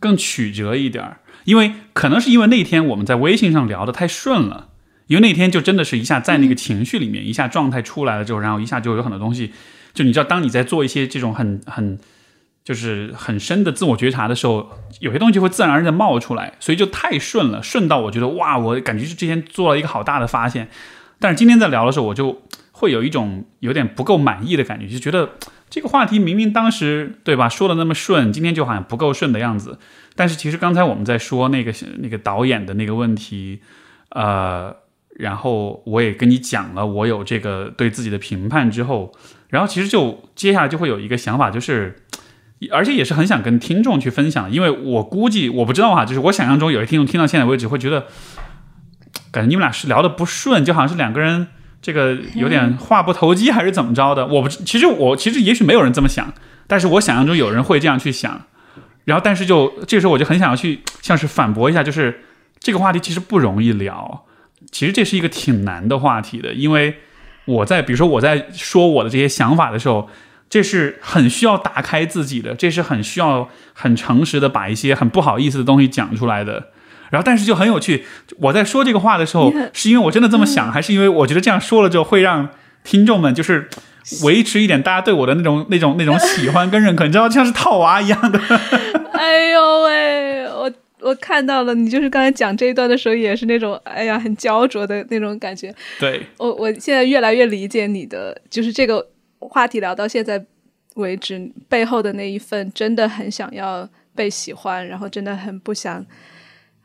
更曲折一点，因为可能是因为那天我们在微信上聊的太顺了，因为那天就真的是一下在那个情绪里面，一下状态出来了之后，然后一下就有很多东西。就你知道，当你在做一些这种很很就是很深的自我觉察的时候，有些东西会自然而然的冒出来，所以就太顺了，顺到我觉得哇，我感觉是之前做了一个好大的发现。但是今天在聊的时候，我就会有一种有点不够满意的感觉，就觉得这个话题明明当时对吧说的那么顺，今天就好像不够顺的样子。但是其实刚才我们在说那个那个导演的那个问题，呃，然后我也跟你讲了我有这个对自己的评判之后。然后其实就接下来就会有一个想法，就是，[TSK] 而且也是很想跟听众去分享，因为我估计我不知道哈，就是我想象中有些听众听到现在为止会觉得，[TSK] 感觉你们俩是聊的不顺，就好像是两个人这个有点话不投机还是怎么着的。我不，其实我其实也许没有人这么想，但是我想象中有人会这样去想。然后但是就这个时候我就很想要去像是反驳一下，就是这个话题其实不容易聊，其实这是一个挺难的话题的，因为。我在比如说我在说我的这些想法的时候，这是很需要打开自己的，这是很需要很诚实的把一些很不好意思的东西讲出来的。然后，但是就很有趣，我在说这个话的时候，是因为我真的这么想，还是因为我觉得这样说了之后会让听众们就是维持一点大家对我的那种那种那种喜欢跟认可？你知道，像是套娃一样的。[LAUGHS] 哎呦喂，我。我看到了，你就是刚才讲这一段的时候，也是那种哎呀很焦灼的那种感觉。对，我我现在越来越理解你的，就是这个话题聊到现在为止，背后的那一份真的很想要被喜欢，然后真的很不想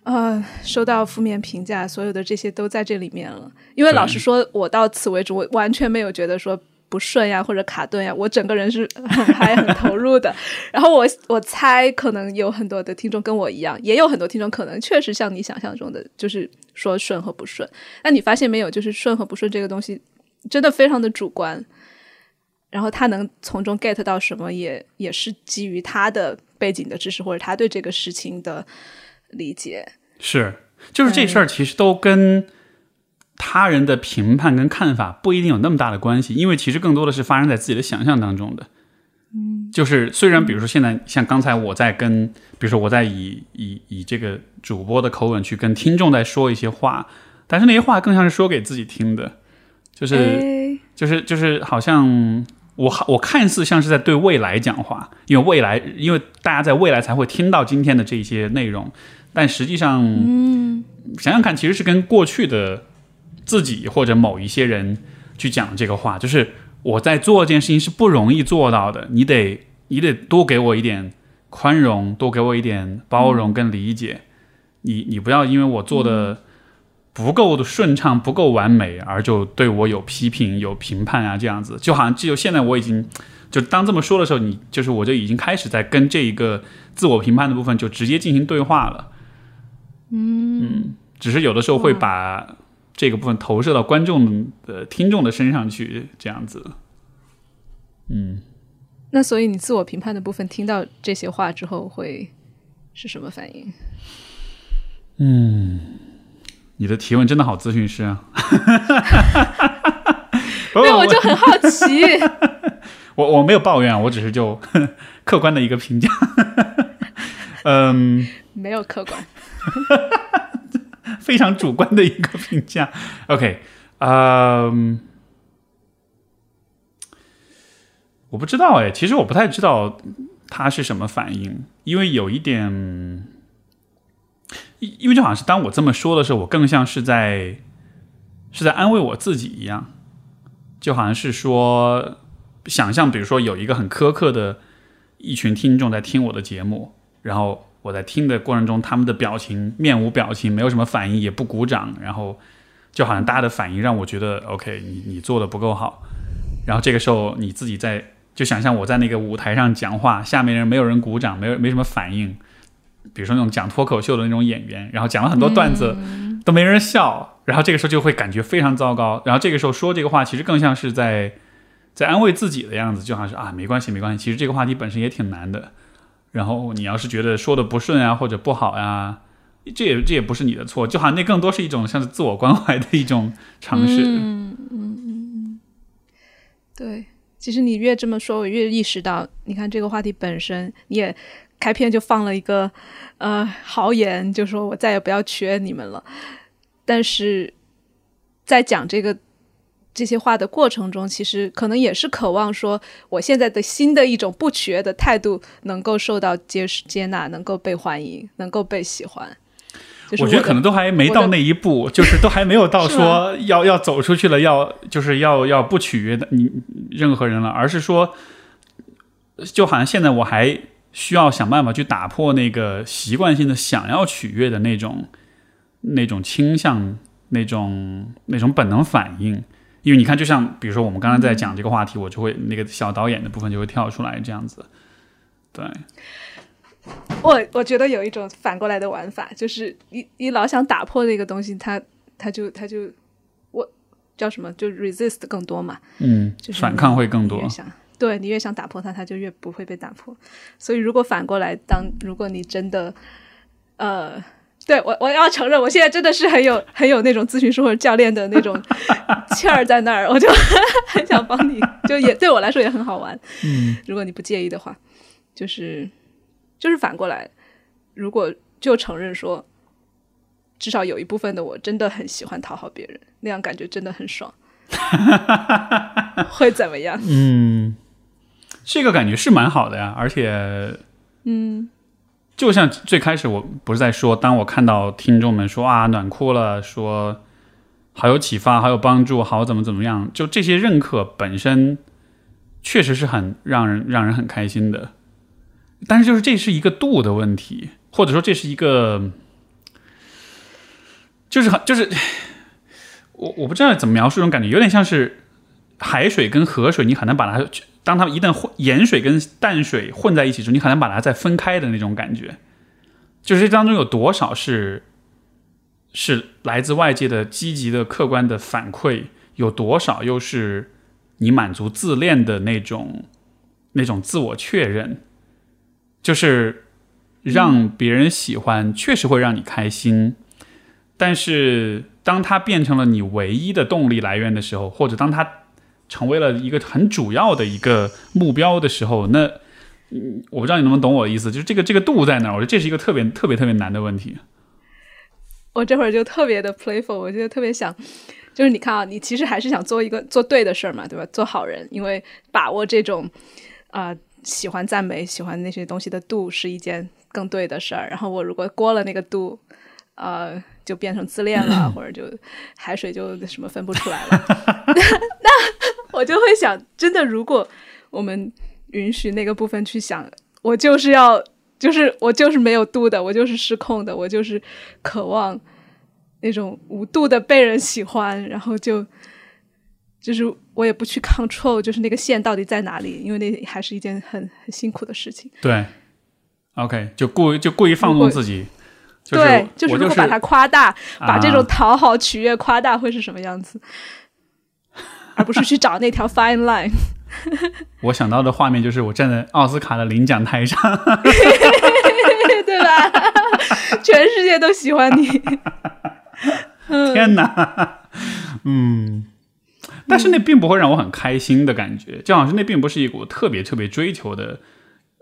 呃收到负面评价，所有的这些都在这里面了。因为老实说，我到此为止，我完全没有觉得说。不顺呀，或者卡顿呀，我整个人是很嗨、很投入的。然后我我猜，可能有很多的听众跟我一样，也有很多听众可能确实像你想象中的，就是说顺和不顺。那你发现没有，就是顺和不顺这个东西真的非常的主观。然后他能从中 get 到什么，也也是基于他的背景的知识，或者他对这个事情的理解。是，就是这事儿其实都跟。他人的评判跟看法不一定有那么大的关系，因为其实更多的是发生在自己的想象当中的。嗯，就是虽然比如说现在像刚才我在跟，比如说我在以以以这个主播的口吻去跟听众在说一些话，但是那些话更像是说给自己听的，就是就是就是好像我我看似像是在对未来讲话，因为未来因为大家在未来才会听到今天的这些内容，但实际上，嗯，想想看，其实是跟过去的。自己或者某一些人去讲这个话，就是我在做这件事情是不容易做到的。你得，你得多给我一点宽容，多给我一点包容跟理解。你，你不要因为我做的不够的顺畅、不够完美，而就对我有批评、有评判啊，这样子。就好像就现在我已经就当这么说的时候，你就是我就已经开始在跟这一个自我评判的部分就直接进行对话了。嗯，只是有的时候会把。这个部分投射到观众的听众的身上去，这样子，嗯，那所以你自我评判的部分听到这些话之后会是什么反应？嗯，你的提问真的好咨询师啊！[LAUGHS] 对，我就很好奇。[LAUGHS] 我我没有抱怨，我只是就 [LAUGHS] 客观的一个评价。嗯，没有客观。非常主观的一个评价。OK，嗯，我不知道哎，其实我不太知道他是什么反应，因为有一点，因因为就好像是当我这么说的时候，我更像是在是在安慰我自己一样，就好像是说，想象比如说有一个很苛刻的一群听众在听我的节目，然后我在听的过程中，他们的表情面无表情，没有什么反应，也不鼓掌，然后就好像大家的反应让我觉得 OK，你你做的不够好。然后这个时候你自己在就想象我在那个舞台上讲话，下面人没有人鼓掌，没有没什么反应。比如说那种讲脱口秀的那种演员，然后讲了很多段子都没人笑，然后这个时候就会感觉非常糟糕。然后这个时候说这个话，其实更像是在在安慰自己的样子，就好像是啊没关系没关系，其实这个话题本身也挺难的。然后你要是觉得说的不顺啊或者不好呀，这也这也不是你的错，就好像那更多是一种像是自我关怀的一种尝试。嗯嗯嗯嗯，对，其实你越这么说，我越意识到，你看这个话题本身，你也开篇就放了一个呃豪言，就说我再也不要缺你们了。但是在讲这个。这些话的过程中，其实可能也是渴望说，我现在的新的一种不取悦的态度能够受到接接纳，能够被欢迎，能够被喜欢。我觉得可能都还没到那一步，就是都还没有到说 [LAUGHS] 要要走出去了，要就是要要不取悦的你任何人了，而是说，就好像现在我还需要想办法去打破那个习惯性的想要取悦的那种那种倾向，那种那种本能反应。因为你看，就像比如说我们刚刚在讲这个话题，我就会那个小导演的部分就会跳出来这样子。对，我我觉得有一种反过来的玩法，就是你你老想打破那个东西，它它就它就我叫什么就 resist 更多嘛，嗯，就是反抗会更多。对你越想打破它，它就越不会被打破。所以如果反过来，当如果你真的呃。对我，我要承认，我现在真的是很有很有那种咨询师或者教练的那种 [LAUGHS] 气儿在那儿，我就 [LAUGHS] 很想帮你，就也对我来说也很好玩。嗯，如果你不介意的话，就是就是反过来，如果就承认说，至少有一部分的我真的很喜欢讨好别人，那样感觉真的很爽，[LAUGHS] 会怎么样？嗯，这个感觉是蛮好的呀，而且，嗯。就像最开始我不是在说，当我看到听众们说啊暖哭了，说好有启发，好有帮助，好怎么怎么样，就这些认可本身确实是很让人让人很开心的。但是就是这是一个度的问题，或者说这是一个，就是很就是我我不知道怎么描述这种感觉，有点像是海水跟河水，你很难把它。当它一旦混盐水跟淡水混在一起时，你很难把它再分开的那种感觉，就是这当中有多少是是来自外界的积极的客观的反馈，有多少又是你满足自恋的那种那种自我确认，就是让别人喜欢，确实会让你开心，但是当它变成了你唯一的动力来源的时候，或者当它。成为了一个很主要的一个目标的时候，那，我不知道你能不能懂我的意思，就是这个这个度在哪儿？我觉得这是一个特别特别特别难的问题。我这会儿就特别的 playful，我觉得特别想，就是你看啊，你其实还是想做一个做对的事儿嘛，对吧？做好人，因为把握这种啊喜欢赞美、喜欢那些东西的度是一件更对的事儿。然后我如果过了那个度，呃。就变成自恋了，[LAUGHS] 或者就海水就什么分不出来了。[LAUGHS] [LAUGHS] 那我就会想，真的，如果我们允许那个部分去想，我就是要，就是我就是没有度的，我就是失控的，我就是渴望那种无度的被人喜欢，然后就就是我也不去 control，就是那个线到底在哪里，因为那还是一件很很辛苦的事情。对，OK，就故意就故意放纵自己。对，就是如果把它夸大，把这种讨好取悦夸大，会是什么样子？[LAUGHS] 而不是去找那条 fine line。[LAUGHS] 我想到的画面就是我站在奥斯卡的领奖台上，[LAUGHS] 对吧？全世界都喜欢你。天哪！嗯，但是那并不会让我很开心的感觉，就好像是那并不是一股特别特别追求的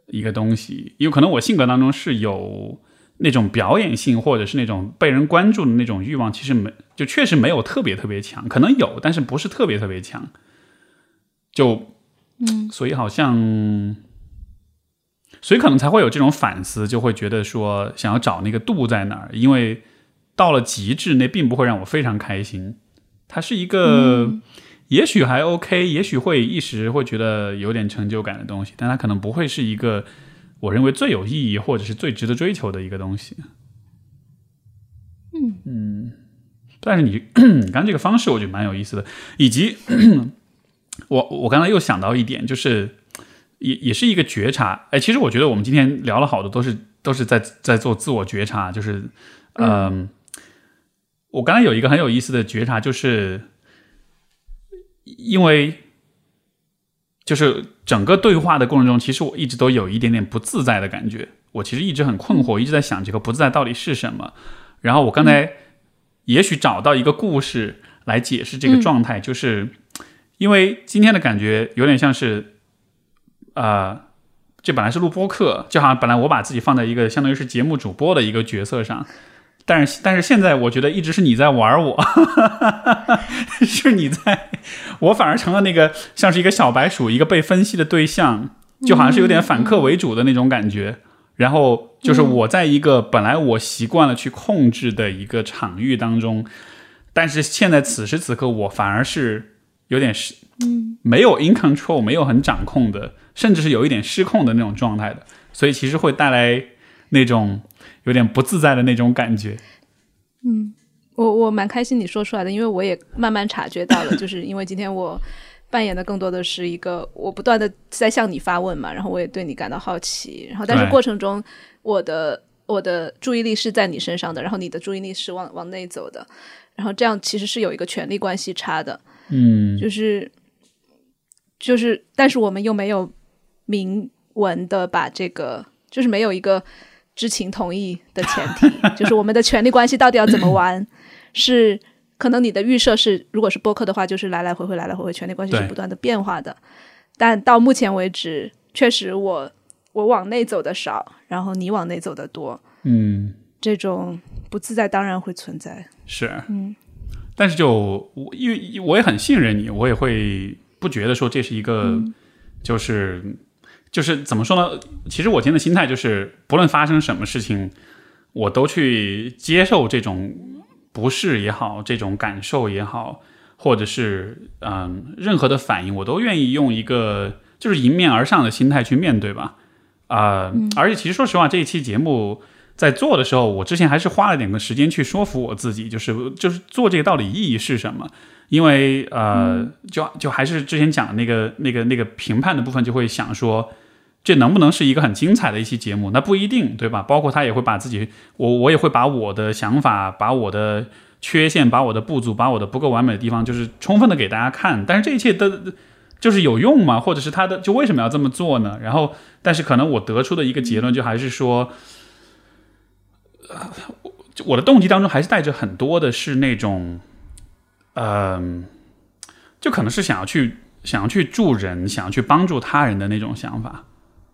一个东西，有可能我性格当中是有。那种表演性或者是那种被人关注的那种欲望，其实没就确实没有特别特别强，可能有，但是不是特别特别强。就嗯，所以好像，所以可能才会有这种反思，就会觉得说想要找那个度在哪儿，因为到了极致，那并不会让我非常开心。它是一个也许还 OK，也许会一时会觉得有点成就感的东西，但它可能不会是一个我认为最有意义或者是最值得追求的一个东西。嗯嗯，但是你 [COUGHS] 你刚这个方式我觉得蛮有意思的，以及 [COUGHS] 我我刚才又想到一点，就是也也是一个觉察。哎，其实我觉得我们今天聊了好多都是都是在在做自我觉察，就是嗯，我刚才有一个很有意思的觉察，就是因为。就是整个对话的过程中，其实我一直都有一点点不自在的感觉。我其实一直很困惑，一直在想这个不自在到底是什么。然后我刚才也许找到一个故事来解释这个状态，就是因为今天的感觉有点像是，呃，这本来是录播课，就好像本来我把自己放在一个相当于是节目主播的一个角色上。但是，但是现在我觉得一直是你在玩我，[LAUGHS] 是你在，我反而成了那个像是一个小白鼠，一个被分析的对象，就好像是有点反客为主的那种感觉。然后就是我在一个本来我习惯了去控制的一个场域当中，但是现在此时此刻我反而是有点失，嗯，没有 in control，没有很掌控的，甚至是有一点失控的那种状态的，所以其实会带来那种。有点不自在的那种感觉。嗯，我我蛮开心你说出来的，因为我也慢慢察觉到了，就是因为今天我扮演的更多的是一个我不断的在向你发问嘛，然后我也对你感到好奇，然后但是过程中我的我的注意力是在你身上的，然后你的注意力是往往内走的，然后这样其实是有一个权力关系差的。嗯，就是就是，但是我们又没有明文的把这个，就是没有一个。知情同意的前提，就是我们的权利关系到底要怎么玩？是可能你的预设是，如果是播客的话，就是来来回回，来来回回，权利关系是不断的变化的。但到目前为止，确实我我往内走的少，然后你往内走的多。嗯，这种不自在当然会存在。是，嗯，但是就我因为我也很信任你，我也会不觉得说这是一个就是。就是怎么说呢？其实我今天的心态就是，不论发生什么事情，我都去接受这种不适也好，这种感受也好，或者是嗯任何的反应，我都愿意用一个就是迎面而上的心态去面对吧。啊，而且其实说实话，这一期节目在做的时候，我之前还是花了点个时间去说服我自己，就是就是做这个到底意义是什么？因为呃，就就还是之前讲的那个那个那个评判的部分，就会想说，这能不能是一个很精彩的一期节目？那不一定，对吧？包括他也会把自己，我我也会把我的想法、把我的缺陷、把我的不足、把我的不够完美的地方，就是充分的给大家看。但是这一切都就是有用吗？或者是他的就为什么要这么做呢？然后，但是可能我得出的一个结论，就还是说，我的动机当中还是带着很多的是那种。嗯，就可能是想要去想要去助人，想要去帮助他人的那种想法，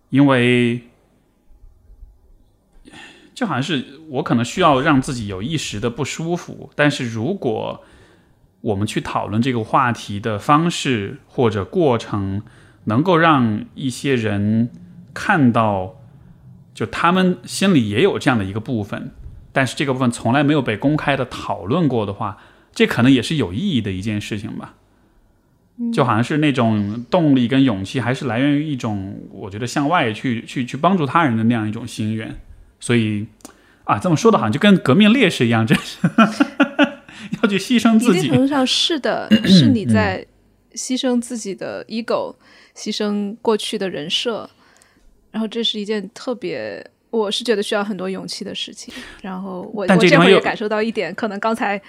因为就好像是我可能需要让自己有一时的不舒服，但是如果我们去讨论这个话题的方式或者过程，能够让一些人看到，就他们心里也有这样的一个部分，但是这个部分从来没有被公开的讨论过的话。这可能也是有意义的一件事情吧，就好像是那种动力跟勇气，还是来源于一种我觉得向外去去去帮助他人的那样一种心愿。所以啊，这么说的好像就跟革命烈士一样，[LAUGHS] 真是要去牺牲自己。一定程度上是的，[COUGHS] 是你在牺牲自己的 ego，牺牲过去的人设，然后这是一件特别，我是觉得需要很多勇气的事情。然后我我这会也感受到一点，可能刚才。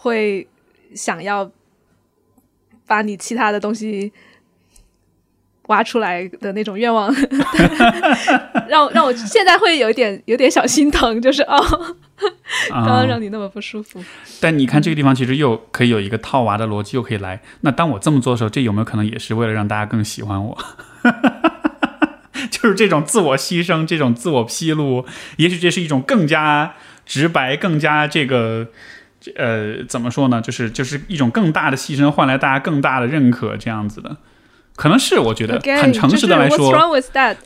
会想要把你其他的东西挖出来的那种愿望，[LAUGHS] 让让我现在会有一点有点小心疼，就是哦，刚刚让你那么不舒服。但你看这个地方，其实又可以有一个套娃的逻辑，又可以来。那当我这么做的时候，这有没有可能也是为了让大家更喜欢我？[LAUGHS] 就是这种自我牺牲，这种自我披露，也许这是一种更加直白、更加这个。呃，怎么说呢？就是就是一种更大的牺牲换来大家更大的认可，这样子的，可能是我觉得很诚实的来说，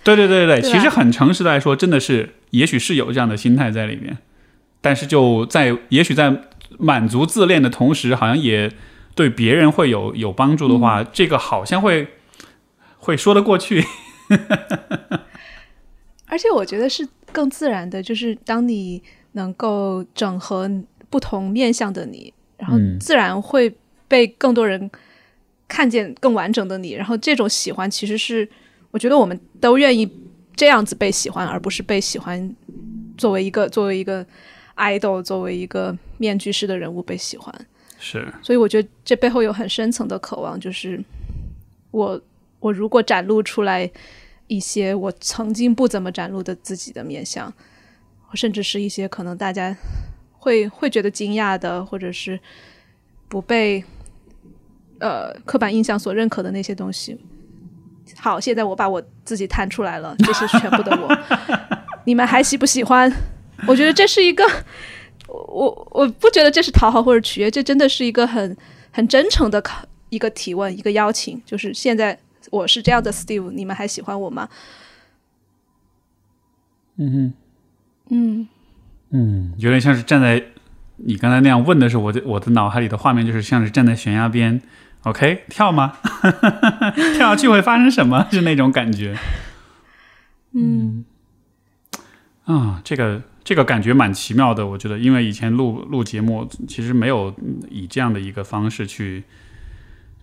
对对对对，其实很诚实的来说，真的是，也许是有这样的心态在里面，但是就在也许在满足自恋的同时，好像也对别人会有有帮助的话，这个好像会会说得过去。[LAUGHS] 而且我觉得是更自然的，就是当你能够整合不同面向的你，然后自然会被更多人看见更完整的你。然后这种喜欢其实是，我觉得我们都愿意这样子被喜欢，而不是被喜欢作为一个作为一个 idol，作为一个面具式的人物被喜欢。是，所以我觉得这背后有很深层的渴望，就是我我如果展露出来。一些我曾经不怎么展露的自己的面相，甚至是一些可能大家会会觉得惊讶的，或者是不被呃刻板印象所认可的那些东西。好，现在我把我自己弹出来了，这是全部的我。[LAUGHS] 你们还喜不喜欢？我觉得这是一个，我我不觉得这是讨好或者取悦，这真的是一个很很真诚的一个提问，一个邀请，就是现在。我是这样的，Steve，你们还喜欢我吗？嗯哼嗯嗯，有点像是站在你刚才那样问的时候，我的我的脑海里的画面就是像是站在悬崖边，OK，跳吗？[LAUGHS] 跳下去会发生什么？[LAUGHS] 是那种感觉。嗯啊，这个这个感觉蛮奇妙的，我觉得，因为以前录录节目其实没有以这样的一个方式去。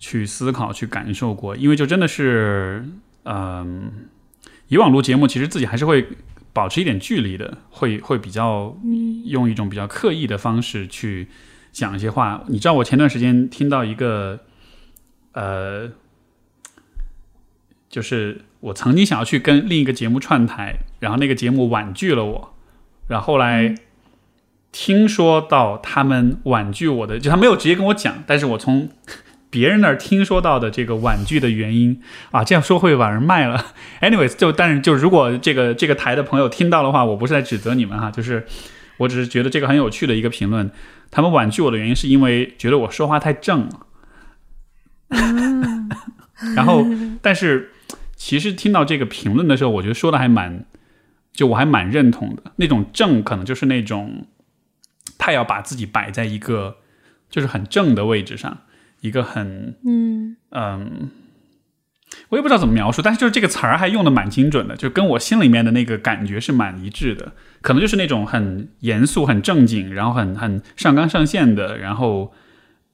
去思考、去感受过，因为就真的是，嗯，以往录节目，其实自己还是会保持一点距离的，会会比较用一种比较刻意的方式去讲一些话。你知道，我前段时间听到一个，呃，就是我曾经想要去跟另一个节目串台，然后那个节目婉拒了我，然后后来听说到他们婉拒我的，就他没有直接跟我讲，但是我从。别人那儿听说到的这个婉拒的原因啊，这样说会把人卖了。[LAUGHS] Anyways，就但是就如果这个这个台的朋友听到的话，我不是在指责你们哈，就是我只是觉得这个很有趣的一个评论。他们婉拒我的原因是因为觉得我说话太正了。[LAUGHS] 然后，但是其实听到这个评论的时候，我觉得说的还蛮，就我还蛮认同的。那种正可能就是那种太要把自己摆在一个就是很正的位置上。一个很嗯嗯，我也不知道怎么描述，但是就是这个词儿还用的蛮精准的，就跟我心里面的那个感觉是蛮一致的。可能就是那种很严肃、很正经，然后很很上纲上线的，然后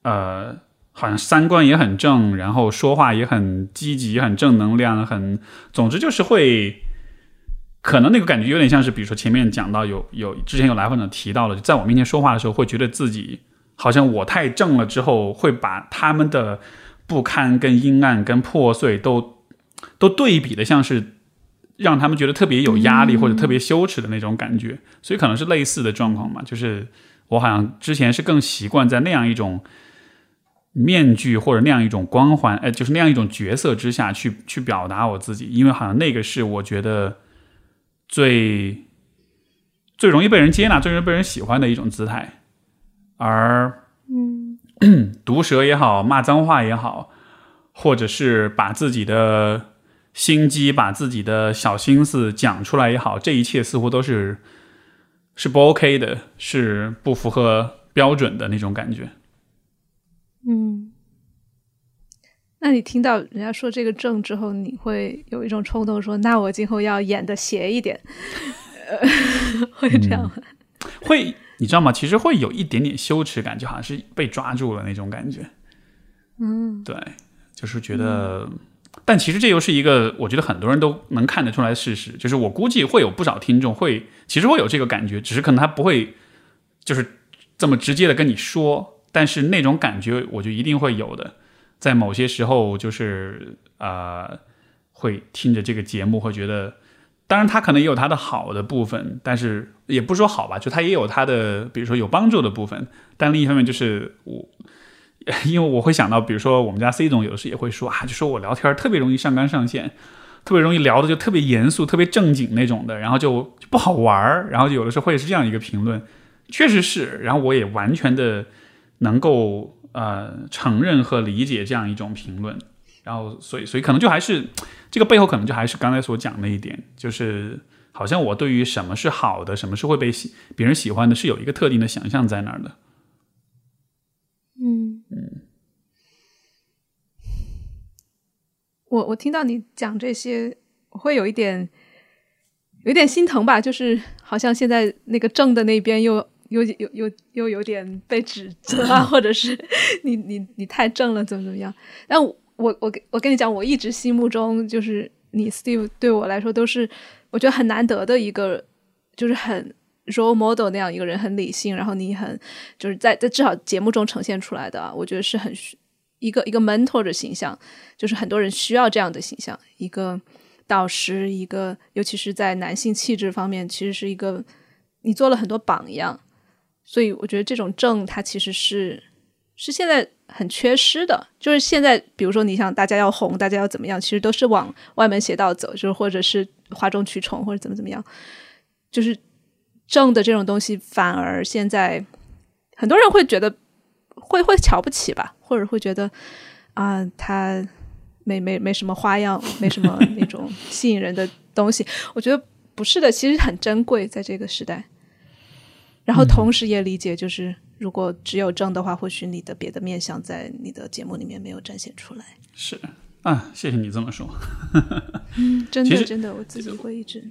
呃，好像三观也很正，然后说话也很积极、很正能量，很总之就是会，可能那个感觉有点像是，比如说前面讲到有有之前有来访者提到了，在我面前说话的时候，会觉得自己。好像我太正了之后，会把他们的不堪、跟阴暗、跟破碎都都对比的，像是让他们觉得特别有压力或者特别羞耻的那种感觉。所以可能是类似的状况嘛。就是我好像之前是更习惯在那样一种面具或者那样一种光环，呃，就是那样一种角色之下去去表达我自己，因为好像那个是我觉得最最容易被人接纳、最容易被人喜欢的一种姿态。而，嗯，毒舌也好，骂脏话也好，或者是把自己的心机、把自己的小心思讲出来也好，这一切似乎都是是不 OK 的，是不符合标准的那种感觉。嗯，那你听到人家说这个正之后，你会有一种冲动说：“那我今后要演的邪一点。[LAUGHS] ” [LAUGHS] 会这样吗？会。你知道吗？其实会有一点点羞耻感，就好像是被抓住了那种感觉。嗯，对，就是觉得，但其实这又是一个我觉得很多人都能看得出来的事实，就是我估计会有不少听众会，其实会有这个感觉，只是可能他不会就是这么直接的跟你说，但是那种感觉我就一定会有的，在某些时候就是啊，会听着这个节目会觉得。当然，他可能也有他的好的部分，但是也不说好吧，就他也有他的，比如说有帮助的部分。但另一方面，就是我，[LAUGHS] 因为我会想到，比如说我们家 C 总有的时也会说啊，就说我聊天特别容易上纲上线，特别容易聊的就特别严肃、特别正经那种的，然后就不好玩儿。然后有的时候会是这样一个评论，确实是。然后我也完全的能够呃承认和理解这样一种评论。然后，所以，所以可能就还是这个背后，可能就还是刚才所讲的一点，就是好像我对于什么是好的，什么是会被喜别人喜欢的，是有一个特定的想象在那儿的。嗯嗯，我我听到你讲这些，我会有一点有点心疼吧，就是好像现在那个正的那边又又又又又有点被指责啊，[LAUGHS] 或者是你你你太正了，怎么怎么样？但我我我跟你讲，我一直心目中就是你 Steve 对我来说都是我觉得很难得的一个，就是很 role model 那样一个人，很理性，然后你很就是在在至少节目中呈现出来的，我觉得是很一个一个 mentor 的形象，就是很多人需要这样的形象，一个。导师一个，尤其是在男性气质方面，其实是一个你做了很多榜样，所以我觉得这种正，它其实是是现在很缺失的。就是现在，比如说你想大家要红，大家要怎么样，其实都是往歪门邪道走，就是或者是哗众取宠，或者怎么怎么样。就是正的这种东西，反而现在很多人会觉得会会瞧不起吧，或者会觉得啊，他。没没没什么花样，没什么那种 [LAUGHS] 吸引人的东西。我觉得不是的，其实很珍贵，在这个时代。然后同时也理解，就是如果只有正的话，或许你的别的面相在你的节目里面没有展现出来。是啊，谢谢你这么说。[LAUGHS] 嗯，真的真的，我自己会一直。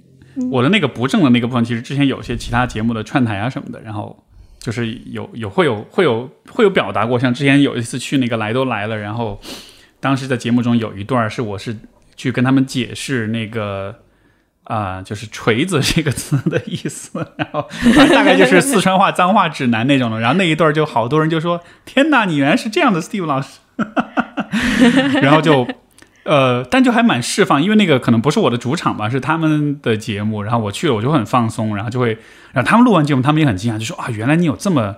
我的那个不正的那个部分，其实之前有些其他节目的串台啊什么的，然后就是有有会有会有会有表达过，像之前有一次去那个来都来了，然后。当时在节目中有一段是我是去跟他们解释那个啊，就是“锤子”这个词的意思，然后大概就是四川话脏话指南那种的。然后那一段就好多人就说：“天哪，你原来是这样的，Steve 老师。”然后就呃，但就还蛮释放，因为那个可能不是我的主场吧，是他们的节目。然后我去了，我就很放松，然后就会，然后他们录完节目，他们也很惊讶，就说：“啊，原来你有这么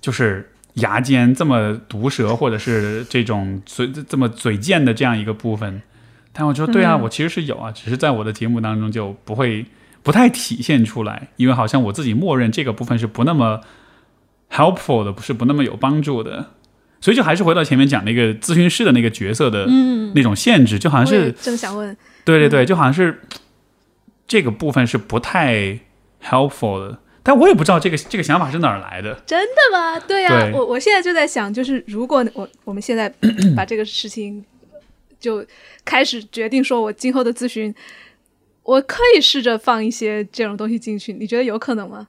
就是。”牙尖这么毒舌，或者是这种嘴这么嘴贱的这样一个部分，但我说对啊，我其实是有啊，只是在我的节目当中就不会不太体现出来，因为好像我自己默认这个部分是不那么 helpful 的，不是不那么有帮助的，所以就还是回到前面讲那个咨询师的那个角色的那种限制，就好像是正想问，对对对，就好像是这个部分是不太 helpful 的。但我也不知道这个这个想法是哪儿来的。真的吗？对呀，我我现在就在想，就是如果我我们现在把这个事情就开始决定，说我今后的咨询，我可以试着放一些这种东西进去，你觉得有可能吗？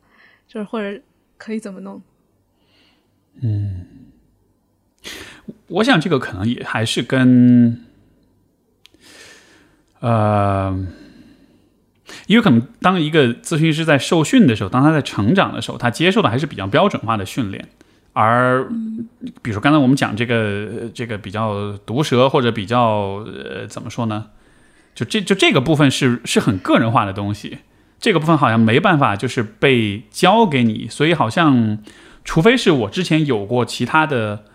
就是或者可以怎么弄？嗯，我想这个可能也还是跟呃。因为可能当一个咨询师在受训的时候，当他在成长的时候，他接受的还是比较标准化的训练。而比如说刚才我们讲这个这个比较毒舌或者比较呃怎么说呢？就这就这个部分是是很个人化的东西，这个部分好像没办法就是被教给你，所以好像除非是我之前有过其他的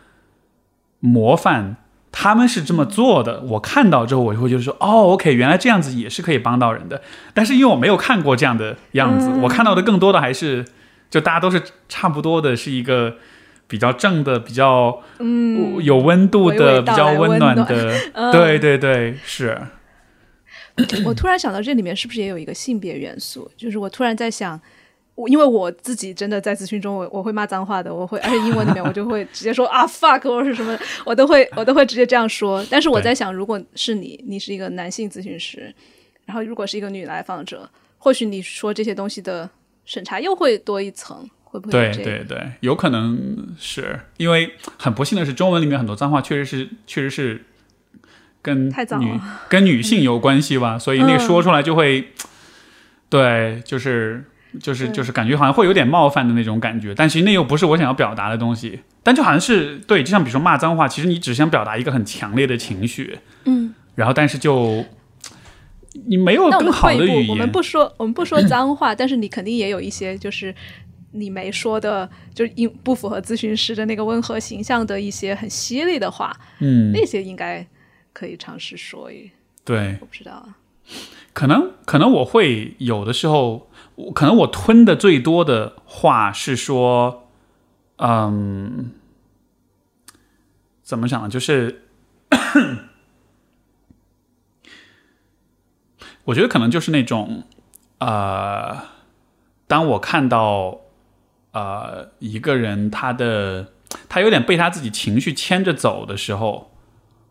模范。他们是这么做的，我看到之后，我就会觉得说，哦，OK，原来这样子也是可以帮到人的。但是因为我没有看过这样的样子，我看到的更多的还是，就大家都是差不多的，是一个比较正的、比较嗯有温度的、比较温暖的。[LAUGHS] 对对对，是。我突然想到，这里面是不是也有一个性别元素？就是我突然在想。我因为我自己真的在咨询中，我我会骂脏话的，我会，而且英文里面我就会直接说 [LAUGHS] 啊 fuck 或者是什么，我都会我都会直接这样说。但是我在想，如果是你，你是一个男性咨询师，然后如果是一个女来访者，或许你说这些东西的审查又会多一层，会不会？对对对，有可能是因为很不幸的是，中文里面很多脏话确实是确实是跟女 [LAUGHS] 跟女性有关系吧，所以那个说出来就会，对，就是。就是就是感觉好像会有点冒犯的那种感觉，但其实那又不是我想要表达的东西。但就好像是对，就像比如说骂脏话，其实你只想表达一个很强烈的情绪，嗯，然后但是就你没有更好的语言。我们不说我们不说脏话，但是你肯定也有一些就是你没说的，就是因不符合咨询师的那个温和形象的一些很犀利的话，嗯，那些应该可以尝试说一。对，我不知道啊，可能可能我会有的时候。可能我吞的最多的话是说，嗯，怎么讲呢？就是，[COUGHS] 我觉得可能就是那种，呃，当我看到，呃，一个人他的他有点被他自己情绪牵着走的时候，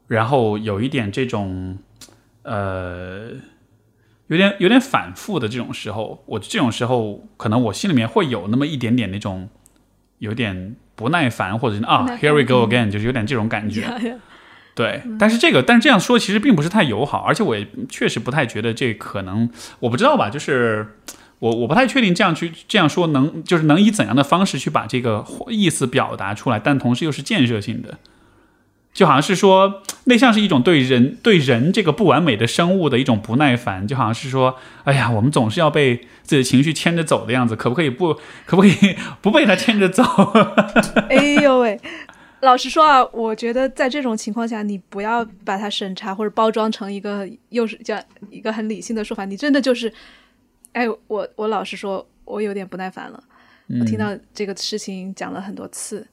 然后有一点这种，呃。有点有点反复的这种时候，我这种时候可能我心里面会有那么一点点那种有点不耐烦，或者是啊，Here we go again，就是有点这种感觉。对，但是这个，但是这样说其实并不是太友好，而且我也确实不太觉得这可能，我不知道吧，就是我我不太确定这样去这样说能就是能以怎样的方式去把这个意思表达出来，但同时又是建设性的。就好像是说，那像是一种对人对人这个不完美的生物的一种不耐烦，就好像是说，哎呀，我们总是要被自己的情绪牵着走的样子，可不可以不可不可以 [LAUGHS] 不被他牵着走？[LAUGHS] 哎呦喂，老实说啊，我觉得在这种情况下，你不要把它审查或者包装成一个又是这样一个很理性的说法，你真的就是，哎，我我老实说，我有点不耐烦了，我听到这个事情讲了很多次。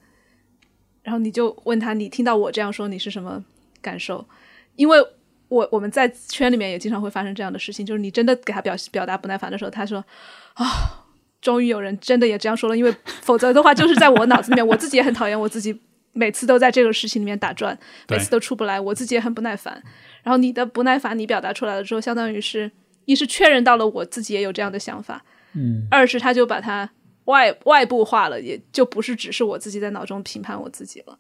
然后你就问他，你听到我这样说，你是什么感受？因为我我们在圈里面也经常会发生这样的事情，就是你真的给他表表达不耐烦的时候，他说啊，终于有人真的也这样说了，因为否则的话，就是在我脑子里面，我自己也很讨厌我自己，每次都在这个事情里面打转，每次都出不来，我自己也很不耐烦。然后你的不耐烦你表达出来了之后，相当于是一是确认到了我自己也有这样的想法，嗯，二是他就把它。外外部化了，也就不是只是我自己在脑中评判我自己了。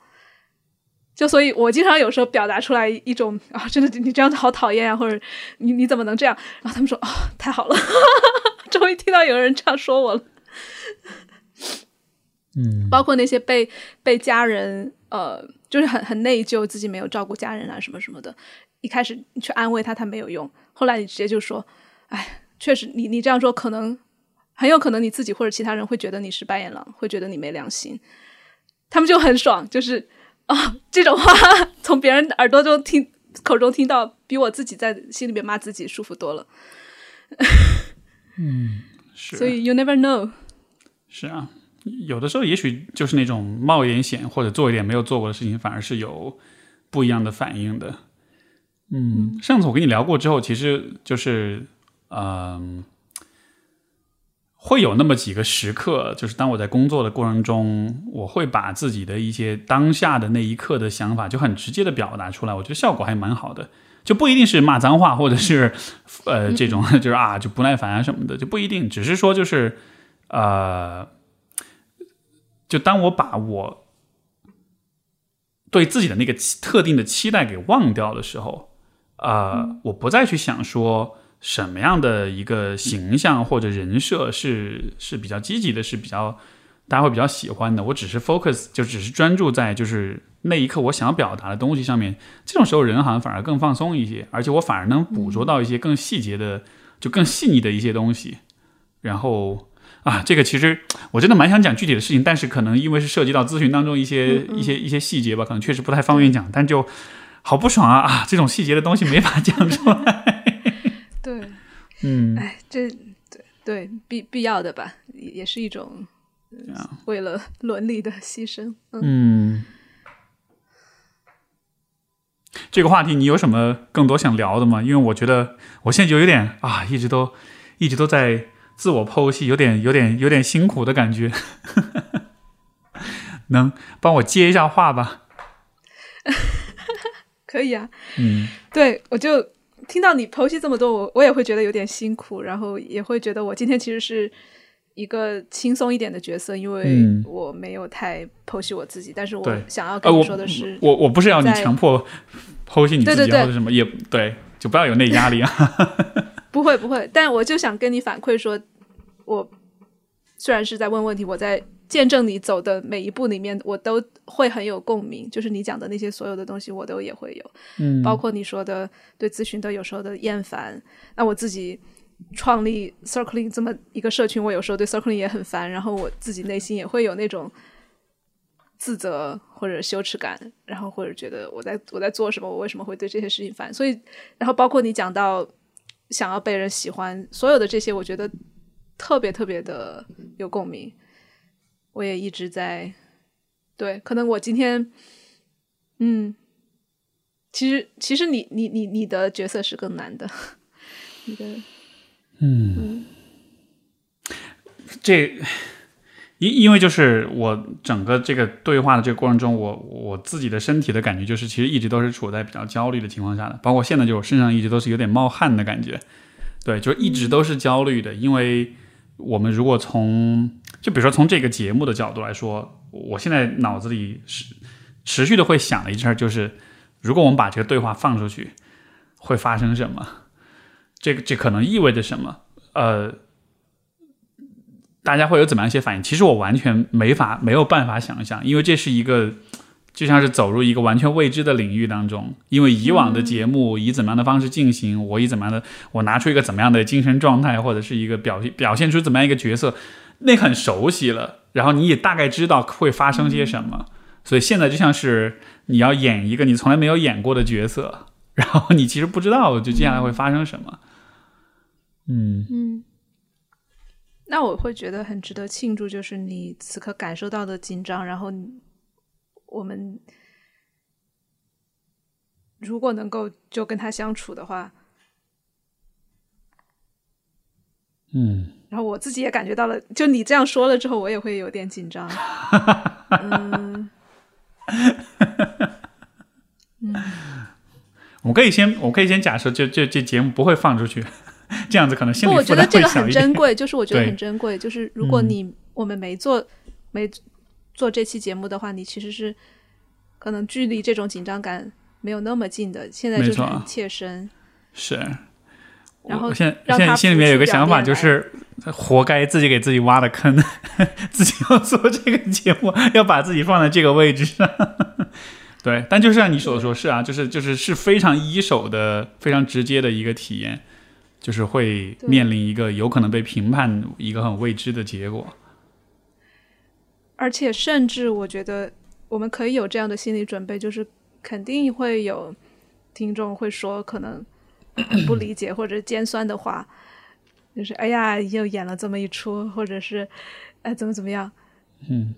就所以，我经常有时候表达出来一种啊，真的你这样子好讨厌啊，或者你你怎么能这样？然后他们说啊，太好了，[LAUGHS] 终于听到有人这样说我了。嗯，包括那些被被家人呃，就是很很内疚，自己没有照顾家人啊什么什么的。一开始你去安慰他，他没有用。后来你直接就说，哎，确实，你你这样说可能。很有可能你自己或者其他人会觉得你是白眼狼，会觉得你没良心，他们就很爽，就是啊，这种话 [LAUGHS] 从别人耳朵中听、口中听到，比我自己在心里面骂自己舒服多了。[LAUGHS] 嗯，是。所以 you never know。是啊，有的时候也许就是那种冒一点险或者做一点没有做过的事情，反而是有不一样的反应的。嗯，上次我跟你聊过之后，其实就是嗯。会有那么几个时刻，就是当我在工作的过程中，我会把自己的一些当下的那一刻的想法就很直接的表达出来，我觉得效果还蛮好的，就不一定是骂脏话，或者是呃这种 [LAUGHS] 就是啊就不耐烦啊什么的，就不一定，只是说就是呃，就当我把我对自己的那个特定的期待给忘掉的时候，啊，我不再去想说。什么样的一个形象或者人设是是比较积极的，是比较大家会比较喜欢的？我只是 focus，就只是专注在就是那一刻我想要表达的东西上面。这种时候人好像反而更放松一些，而且我反而能捕捉到一些更细节的，就更细腻的一些东西。然后啊，这个其实我真的蛮想讲具体的事情，但是可能因为是涉及到咨询当中一些一些一些细节吧，可能确实不太方便讲。但就好不爽啊啊！这种细节的东西没法讲出来。[LAUGHS] 对，嗯，哎，这对对必必要的吧，也是一种为了伦理的牺牲。嗯，这个话题你有什么更多想聊的吗？因为我觉得我现在就有点啊，一直都一直都在自我剖析，有点有点有点辛苦的感觉。[LAUGHS] 能帮我接一下话吧？[LAUGHS] 可以啊，嗯，对我就。听到你剖析这么多，我我也会觉得有点辛苦，然后也会觉得我今天其实是一个轻松一点的角色，因为我没有太剖析我自己。但是我想要跟你说的是，我我不是要你强迫剖析你自己或者什么，也对，就不要有那压力啊。[LAUGHS] 不会不会，但我就想跟你反馈说，我虽然是在问问题，我在。见证你走的每一步里面，我都会很有共鸣。就是你讲的那些所有的东西，我都也会有。嗯，包括你说的对咨询的有时候的厌烦。那我自己创立 Circling 这么一个社群，我有时候对 Circling 也很烦。然后我自己内心也会有那种自责或者羞耻感，然后或者觉得我在我在做什么，我为什么会对这些事情烦？所以，然后包括你讲到想要被人喜欢，所有的这些，我觉得特别特别的有共鸣。我也一直在，对，可能我今天，嗯，其实其实你你你你的角色是更难的，[LAUGHS] 你的，嗯，这因因为就是我整个这个对话的这个过程中，我我自己的身体的感觉就是，其实一直都是处在比较焦虑的情况下的，包括现在就我身上一直都是有点冒汗的感觉。对，就一直都是焦虑的，因为我们如果从就比如说从这个节目的角度来说，我现在脑子里是持续的会想的一件事儿，就是如果我们把这个对话放出去，会发生什么？这个这可能意味着什么？呃，大家会有怎么样一些反应？其实我完全没法没有办法想象，因为这是一个就像是走入一个完全未知的领域当中。因为以往的节目以怎么样的方式进行，我以怎么样的我拿出一个怎么样的精神状态，或者是一个表现表现出怎么样一个角色，那很熟悉了。然后你也大概知道会发生些什么，所以现在就像是你要演一个你从来没有演过的角色，然后你其实不知道就接下来会发生什么。嗯嗯，那我会觉得很值得庆祝，就是你此刻感受到的紧张，然后我们如果能够就跟他相处的话，嗯，然后我自己也感觉到了，就你这样说了之后，我也会有点紧张。嗯，[LAUGHS] 嗯，[LAUGHS] 我可以先，我可以先假设，就就这节目不会放出去。[LAUGHS] 这样子可能心理我觉得这个很珍贵，就是我觉得很珍贵。就是如果你、我们没做没做这期节目的话，你其实是可能距离这种紧张感没有那么近的。现在就是很切身。是。然后现在现在心里面有个想法，就是活该自己给自己挖的坑，[LAUGHS] 自己要做这个节目，要把自己放在这个位置上。[LAUGHS] 对，但就像你所说，是啊，就是就是是非常一手的、非常直接的一个体验，就是会面临一个有可能被评判、一个很未知的结果。而且甚至我觉得我们可以有这样的心理准备，就是肯定会有听众会说可能不理解或者尖酸的话，就是哎呀又演了这么一出，或者是哎怎么怎么样。嗯，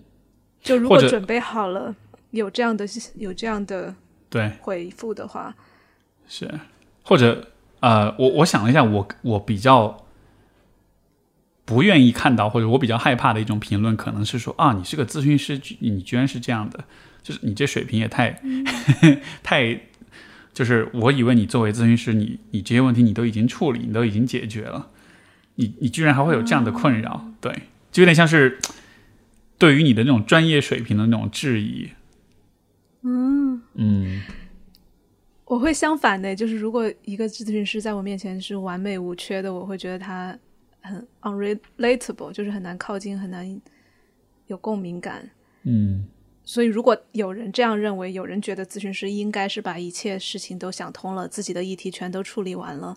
就如果准备好了，有这样的有这样的对，回复的话，是，或者呃，我我想了一下，我我比较不愿意看到，或者我比较害怕的一种评论，可能是说啊，你是个咨询师，居你居然是这样的，就是你这水平也太、[LAUGHS] 太，就是我以为你作为咨询师，你你这些问题你都已经处理，你都已经解决了，你你居然还会有这样的困扰，对，就有点像是对于你的那种专业水平的那种质疑，嗯，嗯我会相反的，就是如果一个咨询师在我面前是完美无缺的，我会觉得他很 unrelatable，就是很难靠近，很难有共鸣感。嗯所以，如果有人这样认为，有人觉得咨询师应该是把一切事情都想通了，自己的议题全都处理完了，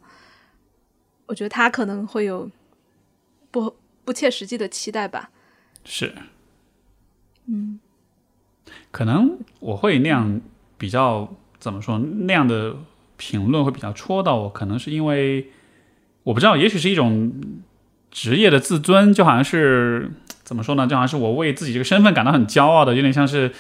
我觉得他可能会有不不切实际的期待吧。是。嗯，可能我会那样比较怎么说那样的评论会比较戳到我，可能是因为我不知道，也许是一种职业的自尊，就好像是怎么说呢？就好像是我为自己这个身份感到很骄傲的，有点像是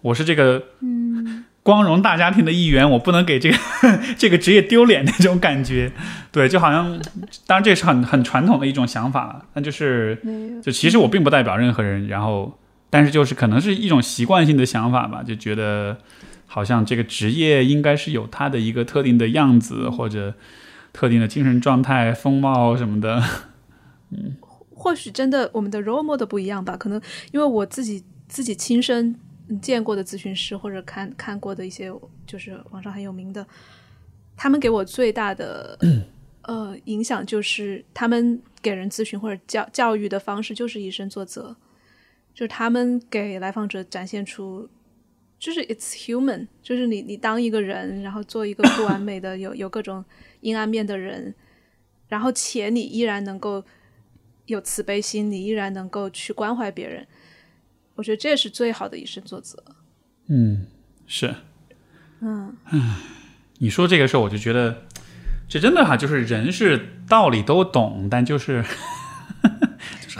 我是这个嗯光荣大家庭的一员，我不能给这个 [LAUGHS] 这个职业丢脸那种感觉。对，就好像当然这是很很传统的一种想法了，但就是，就其实我并不代表任何人，然后但是就是可能是一种习惯性的想法吧，就觉得好像这个职业应该是有它的一个特定的样子或者特定的精神状态、风貌什么的。嗯 [LAUGHS] 或许真的我们的 role model 不一样吧，可能因为我自己自己亲身见过的咨询师或者看看过的一些就是网上很有名的，他们给我最大的 [CLEARS THROAT] 呃影响就是他们给人咨询或者教教育的方式就是以身作则，就是他们给来访者展现出。就是 it's human，就是你你当一个人，然后做一个不完美的有有各种阴暗面的人，然后且你依然能够有慈悲心，你依然能够去关怀别人，我觉得这是最好的以身作则。嗯，是。嗯，你说这个事儿，我就觉得这真的哈，就是人是道理都懂，但就是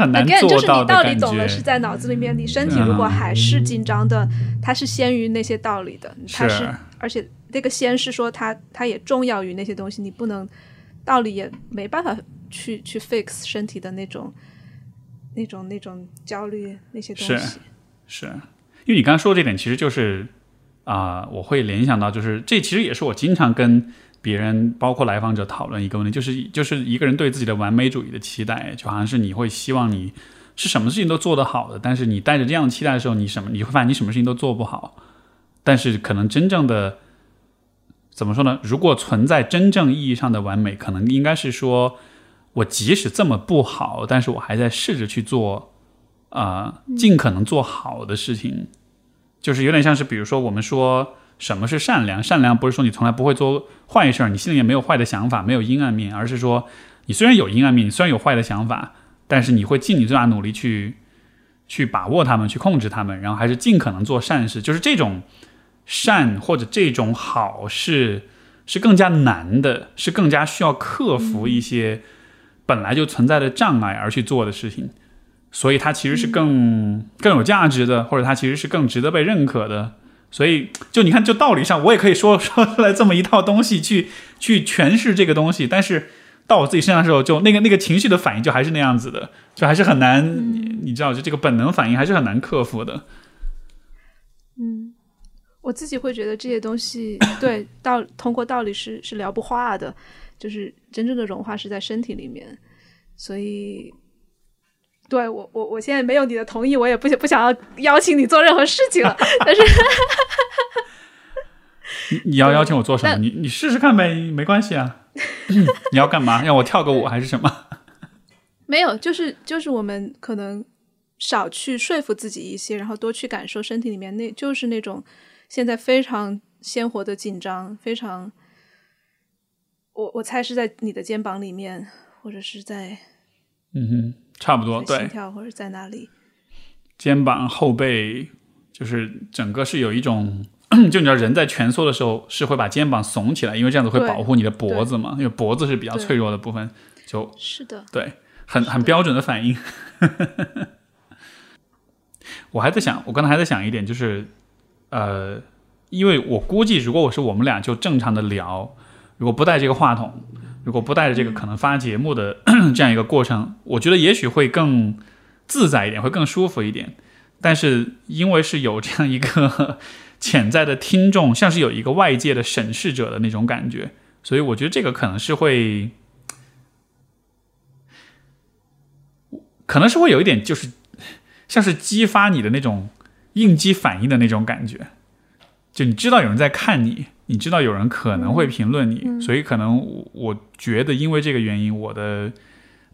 很难 again 就是你道理懂了。是在脑子里面，你身体如果还是紧张的，它是先于那些道理的，它是是而且那个先是说它它也重要于那些东西，你不能道理也没办法去去 fix 身体的那种那种那种焦虑那些东西。是因为你刚刚说这点，其实就是啊、我会联想到，就是这其实也是我经常跟别人包括来访者讨论一个问题，就是就是一个人对自己的完美主义的期待，就好像是你会希望你是什么事情都做得好的，但是你带着这样的期待的时候，你什么你会发现你什么事情都做不好。但是可能真正的怎么说呢？如果存在真正意义上的完美，可能应该是说我即使这么不好，但是我还在试着去做啊、尽可能做好的事情，就是有点像是比如说我们说。什么是善良？善良不是说你从来不会做坏事儿，你心里面没有坏的想法，没有阴暗面，而是说你虽然有阴暗面，你虽然有坏的想法，但是你会尽你最大努力去去把握他们，去控制他们，然后还是尽可能做善事。就是这种善或者这种好事是更加难的，是更加需要克服一些本来就存在的障碍而去做的事情，所以它其实是更更有价值的，或者它其实是更值得被认可的。所以，就你看，就道理上，我也可以说 [LAUGHS] 说出来这么一套东西去去诠释这个东西，但是到我自己身上的时候，就那个那个情绪的反应就还是那样子的，就还是很难，你你知道，就这个本能反应还是很难克服的。嗯，我自己会觉得这些东西，对道通过道理是是聊不化的，就是真正的融化是在身体里面，所以。对我，我我现在没有你的同意，我也不不想要邀请你做任何事情了。但是，你你要邀请我做什么？你你试试看呗，没关系啊。你要干嘛？让我跳个舞还是什么？[LAUGHS] 没有，就是就是我们可能少去说服自己一些，然后多去感受身体里面那就是那种现在非常鲜活的紧张，非常，我我猜是在你的肩膀里面，或者是在，嗯哼。差不多，对，心跳或者在哪里，肩膀、后背，就是整个是有一种，[CLEARS THROAT] 就你知道，人在蜷缩的时候是会把肩膀耸起来，因为这样子会保护你的脖子嘛，因为脖子是比较脆弱的部分，就是的，对，很很标准的反应。[LAUGHS] 我还在想，我刚才还在想一点，就是呃，因为我估计，如果我是我们俩就正常的聊，如果不带这个话筒。如果不带着这个可能发节目的 [CLEARS THROAT] 这样一个过程，我觉得也许会更自在一点，会更舒服一点。但是因为是有这样一个 [LAUGHS] 潜在的听众，像是有一个外界的审视者的那种感觉，所以我觉得这个可能是会，可能是会有一点，就是像是激发你的那种应激反应的那种感觉，就你知道有人在看你。你知道有人可能会评论你，所以可能我觉得因为这个原因，我的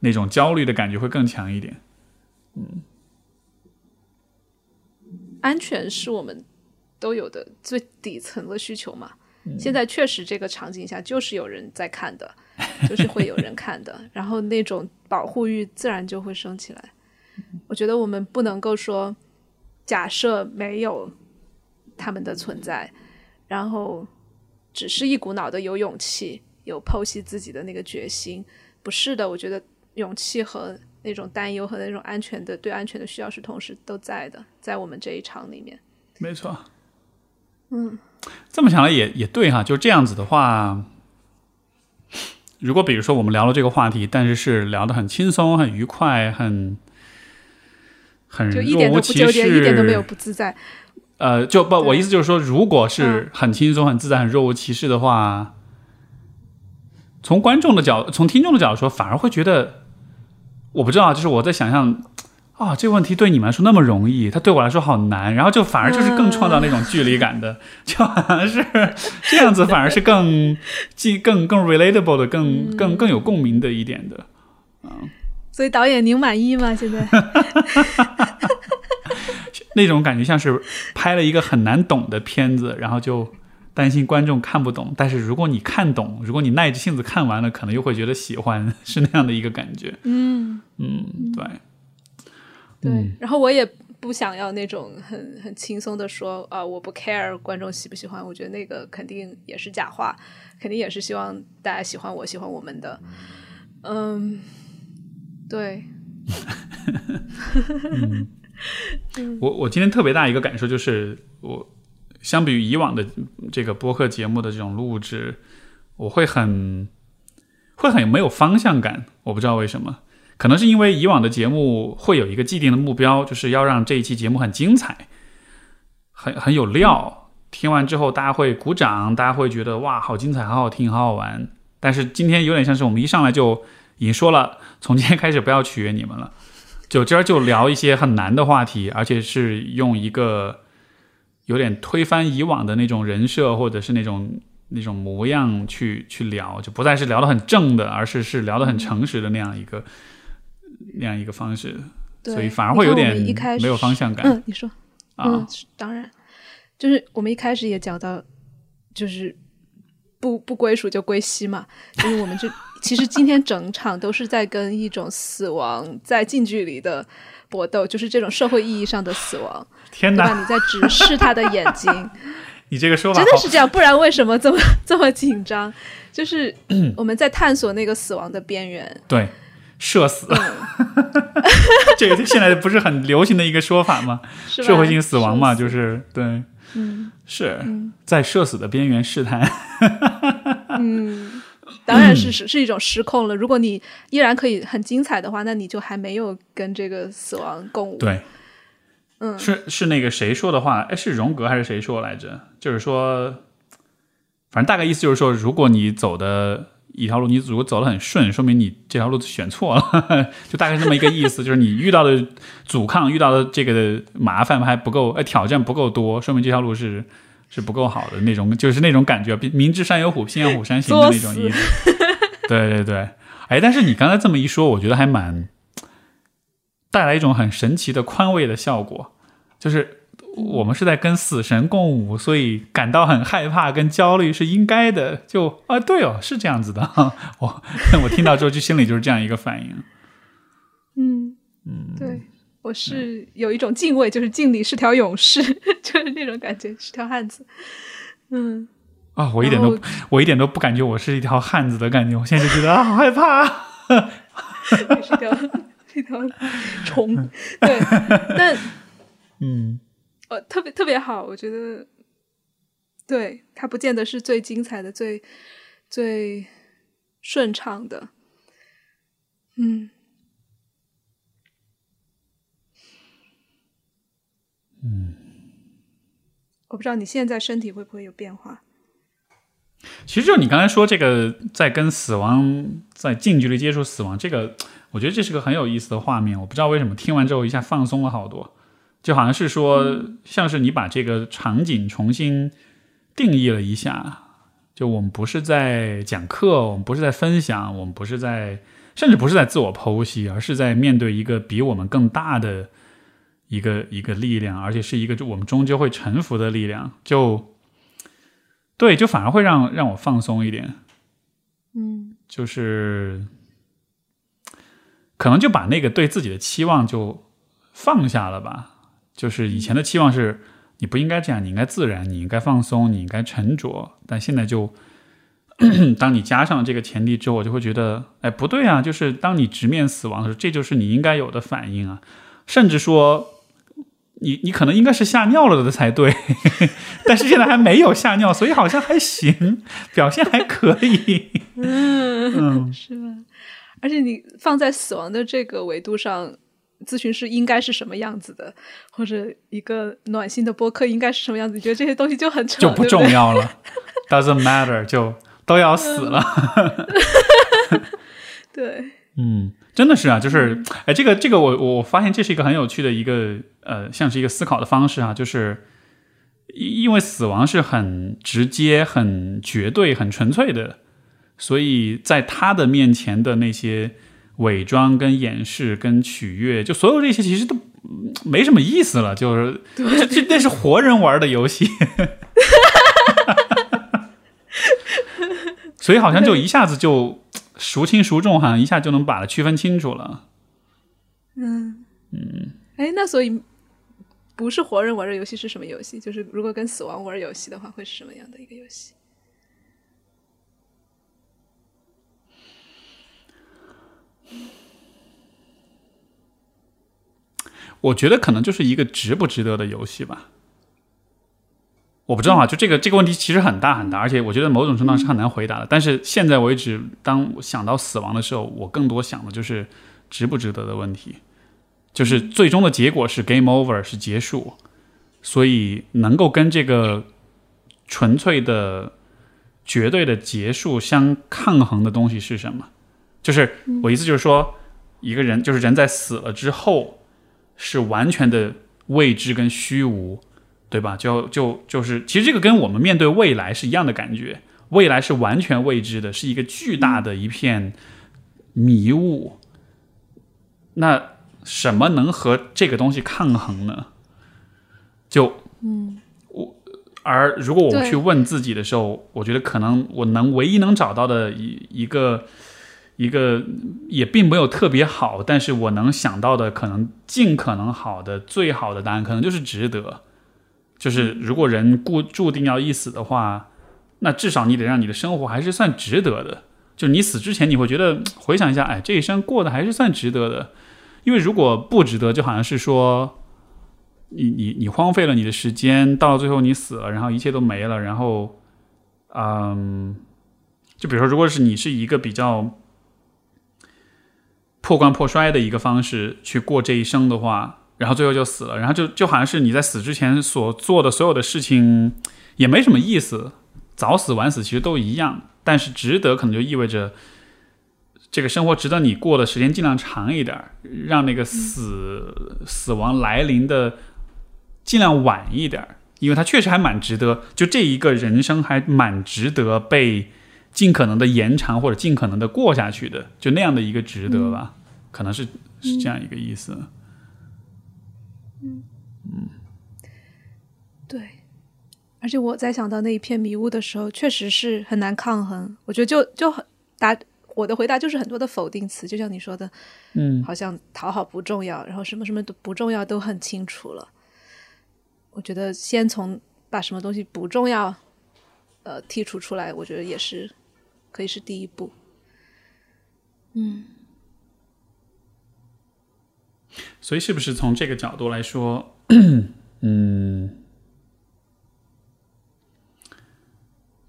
那种焦虑的感觉会更强一点。嗯，安全是我们都有的最底层的需求嘛。现在确实这个场景下就是有人在看的，[LAUGHS] 就是会有人看的，然后那种保护欲自然就会升起来。我觉得我们不能够说假设没有他们的存在，然后。只是一股脑的有勇气，有剖析自己的那个决心，不是的。我觉得勇气和那种担忧和那种安全的对安全的需要是同时都在的，在我们这一场里面。没错。嗯，这么想来也也对哈，就这样子的话，如果比如说我们聊了这个话题，但是是聊得很轻松、很愉快、很很就一点都不纠结，一点都没有不自在。呃，就不，我意思就是说，如果是很轻松、很自在、很若无其事的话，从观众的角，从听众的角度说，反而会觉得，我不知道，就是我在想象，啊，这个问题对你们来说那么容易，它对我来说好难，然后就反而就是更创造那种距离感的，[LAUGHS] 就好像是这样子，反而是更既更更 relatable 的，更更更有共鸣的一点的，嗯。所以导演，您满意吗？现在？[LAUGHS] 那种感觉像是拍了一个很难懂的片子，然后就担心观众看不懂。但是如果你看懂，如果你耐着性子看完了，可能又会觉得喜欢，是那样的一个感觉。嗯嗯，对对。然后我也不想要那种很很轻松的说啊，我不 care 观众喜不喜欢。我觉得那个肯定也是假话，肯定也是希望大家喜欢我，喜欢我们的。嗯，对。[LAUGHS] [LAUGHS] 我我今天特别大一个感受就是，我相比于以往的这个播客节目的这种录制，我会很会很没有方向感。我不知道为什么，可能是因为以往的节目会有一个既定的目标，就是要让这一期节目很精彩，很很有料，听完之后大家会鼓掌，大家会觉得哇，好精彩，好好听，好好玩。但是今天有点像是我们一上来就已经说了，从今天开始不要取悦你们了，就今儿就聊一些很难的话题，而且是用一个有点推翻以往的那种人设或者是那种那种模样去去聊，就不再是聊得很正的，而是是聊得很诚实的那样一个那样一个方式，所以反而会有点没有方向感嗯，你说，啊嗯，。当然，就是我们一开始也讲到，就是不不归属就归西嘛，就是我们就其实今天整场都是在跟一种死亡在近距离的搏斗，就是这种社会意义上的死亡，天？哪，你在直视他的眼睛，[LAUGHS] 你这个说法真的是这样，不然为什么这么这么紧张？就是我们在探索那个死亡的边缘，[CLEARS THROAT] 对，社死，嗯，[LAUGHS] 这个现在不是很流行的一个说法吗？社会性死亡嘛，就是对，嗯是嗯在社死的边缘试探。嗯，当然是是是一种失控了。如果你依然可以很精彩的话，那你就还没有跟这个死亡共舞。，对，嗯，是是那个谁说的话？哎，是荣格还是谁说来着？就是说，反正大概意思就是说，如果你走的一条路，你如果走得很顺，说明你这条路选错了，[LAUGHS] 就大概是这么一个意思。就是你遇到的阻抗、遇到的这个麻烦还不够，哎，挑战不够多，说明这条路是是不够好的那种，就是那种感觉，明知山有虎，偏向虎山行的那种意思。[LAUGHS] 对对对，哎，但是你刚才这么一说，我觉得还蛮带来一种很神奇的宽慰的效果，就是我们是在跟死神共舞，所以感到很害怕跟焦虑是应该的。就啊，对哦，是这样子的。[LAUGHS] 我 [LAUGHS] 我听到之后，就心里就是这样一个反应。嗯嗯，对。我是有一种敬畏，就是敬你是条勇士，[LAUGHS] 就是那种感觉，是条汉子。嗯，啊，我一点都我一点都不感觉我是一条汉子的感觉，我现在就觉得啊，好害怕、[LAUGHS] 是一条是一条虫。对，但 [LAUGHS] 嗯呃，特别特别好，我觉得，对它不见得是最精彩的、最最顺畅的，嗯嗯，我不知道你现在身体会不会有变化。其实就你刚才说这个，在跟死亡在近距离接触死亡，这个我觉得这是个很有意思的画面。我不知道为什么听完之后一下放松了好多，就好像是说，像是你把这个场景重新定义了一下。就我们不是在讲课，我们不是在分享，我们不是在，甚至不是在自我剖析，而是在面对一个比我们更大的一个一个力量，而且是一个就我们终究会臣服的力量。就对，就反而会让让我放松一点。嗯就是可能就把那个对自己的期望就放下了吧。就是以前的期望是你不应该这样，你应该自然，你应该放松，你应该沉着。但现在就，[COUGHS] 当你加上这个前提之后，我就会觉得，哎，不对啊！就是当你直面死亡的时候，这就是你应该有的反应啊。甚至说，你你可能应该是吓尿了的才对，[LAUGHS] 但是现在还没有吓尿，所以好像还行，表现还可以。嗯，是吧？而且你放在死亡的这个维度上，咨询师应该是什么样子的，或者一个暖心的播客应该是什么样子？你觉得这些东西就很扯，就不重要了，[LAUGHS] doesn't matter，就都要死了。[LAUGHS] 对，嗯，真的是啊，就是哎，这个这个我我发现这是一个很有趣的一个呃，像是一个思考的方式啊，就是因因为死亡是很直接、很绝对、很纯粹的，所以在他的面前的那些伪装、跟掩饰、跟取悦，就所有这些其实都嗯没什么意思了，就是这这那是活人玩的游戏。[LAUGHS] 所以好像就一下子就孰轻孰重，好像一下就能把它区分清楚了。嗯嗯，哎，那所以不是活人玩的游戏是什么游戏？就是如果跟死亡玩游戏的话，会是什么样的一个游戏？我觉得可能就是一个值不值得的游戏吧。我不知道啊，就这个这个问题其实很大很大，而且我觉得某种程度上是很难回答的。但是现在为止，当我想到死亡的时候，我更多想的就是值不值得的问题。就是最终的结果是 game over，是结束，所以能够跟这个纯粹的、绝对的结束相抗衡的东西是什么？就是我意思就是说，一个人就是人在死了之后是完全的未知跟虚无，对吧？就就就是，其实这个跟我们面对未来是一样的感觉，未来是完全未知的，是一个巨大的一片迷雾。那什么能和这个东西抗衡呢？就嗯我而如果我对去问自己的时候，我觉得可能我能唯一能找到的一一个一个也并没有特别好，但是我能想到的可能尽可能好的最好的答案，可能就是值得。就是如果人固注定要一死的话，那至少你得让你的生活还是算值得的。就你死之前，你会觉得回想一下，哎，这一生过得还是算值得的。因为如果不值得，就好像是说，你你你荒废了你的时间，到最后你死了，然后一切都没了，然后，嗯，就比如说，如果是你是一个比较破罐破摔的一个方式去过这一生的话，然后最后就死了，然后就就好像是你在死之前所做的所有的事情也没什么意思，早死晚死其实都一样，但是值得可能就意味着。这个生活值得你过的时间尽量长一点，让那个死、死亡来临的尽量晚一点，因为它确实还蛮值得，就这一个人生还蛮值得被尽可能的延长或者尽可能的过下去的，就那样的一个值得吧，可能是是这样一个意思。对，而且我在想到那一片迷雾的时候，确实是很难抗衡。我觉得就就很答我的回答就是很多的否定词，就像你说的，嗯，好像讨好不重要，然后什么什么都不重要都很清楚了。我觉得先从把什么东西不重要，呃，剔除出来，我觉得也是可以是第一步。嗯，所以是不是从这个角度来说，[COUGHS] 嗯，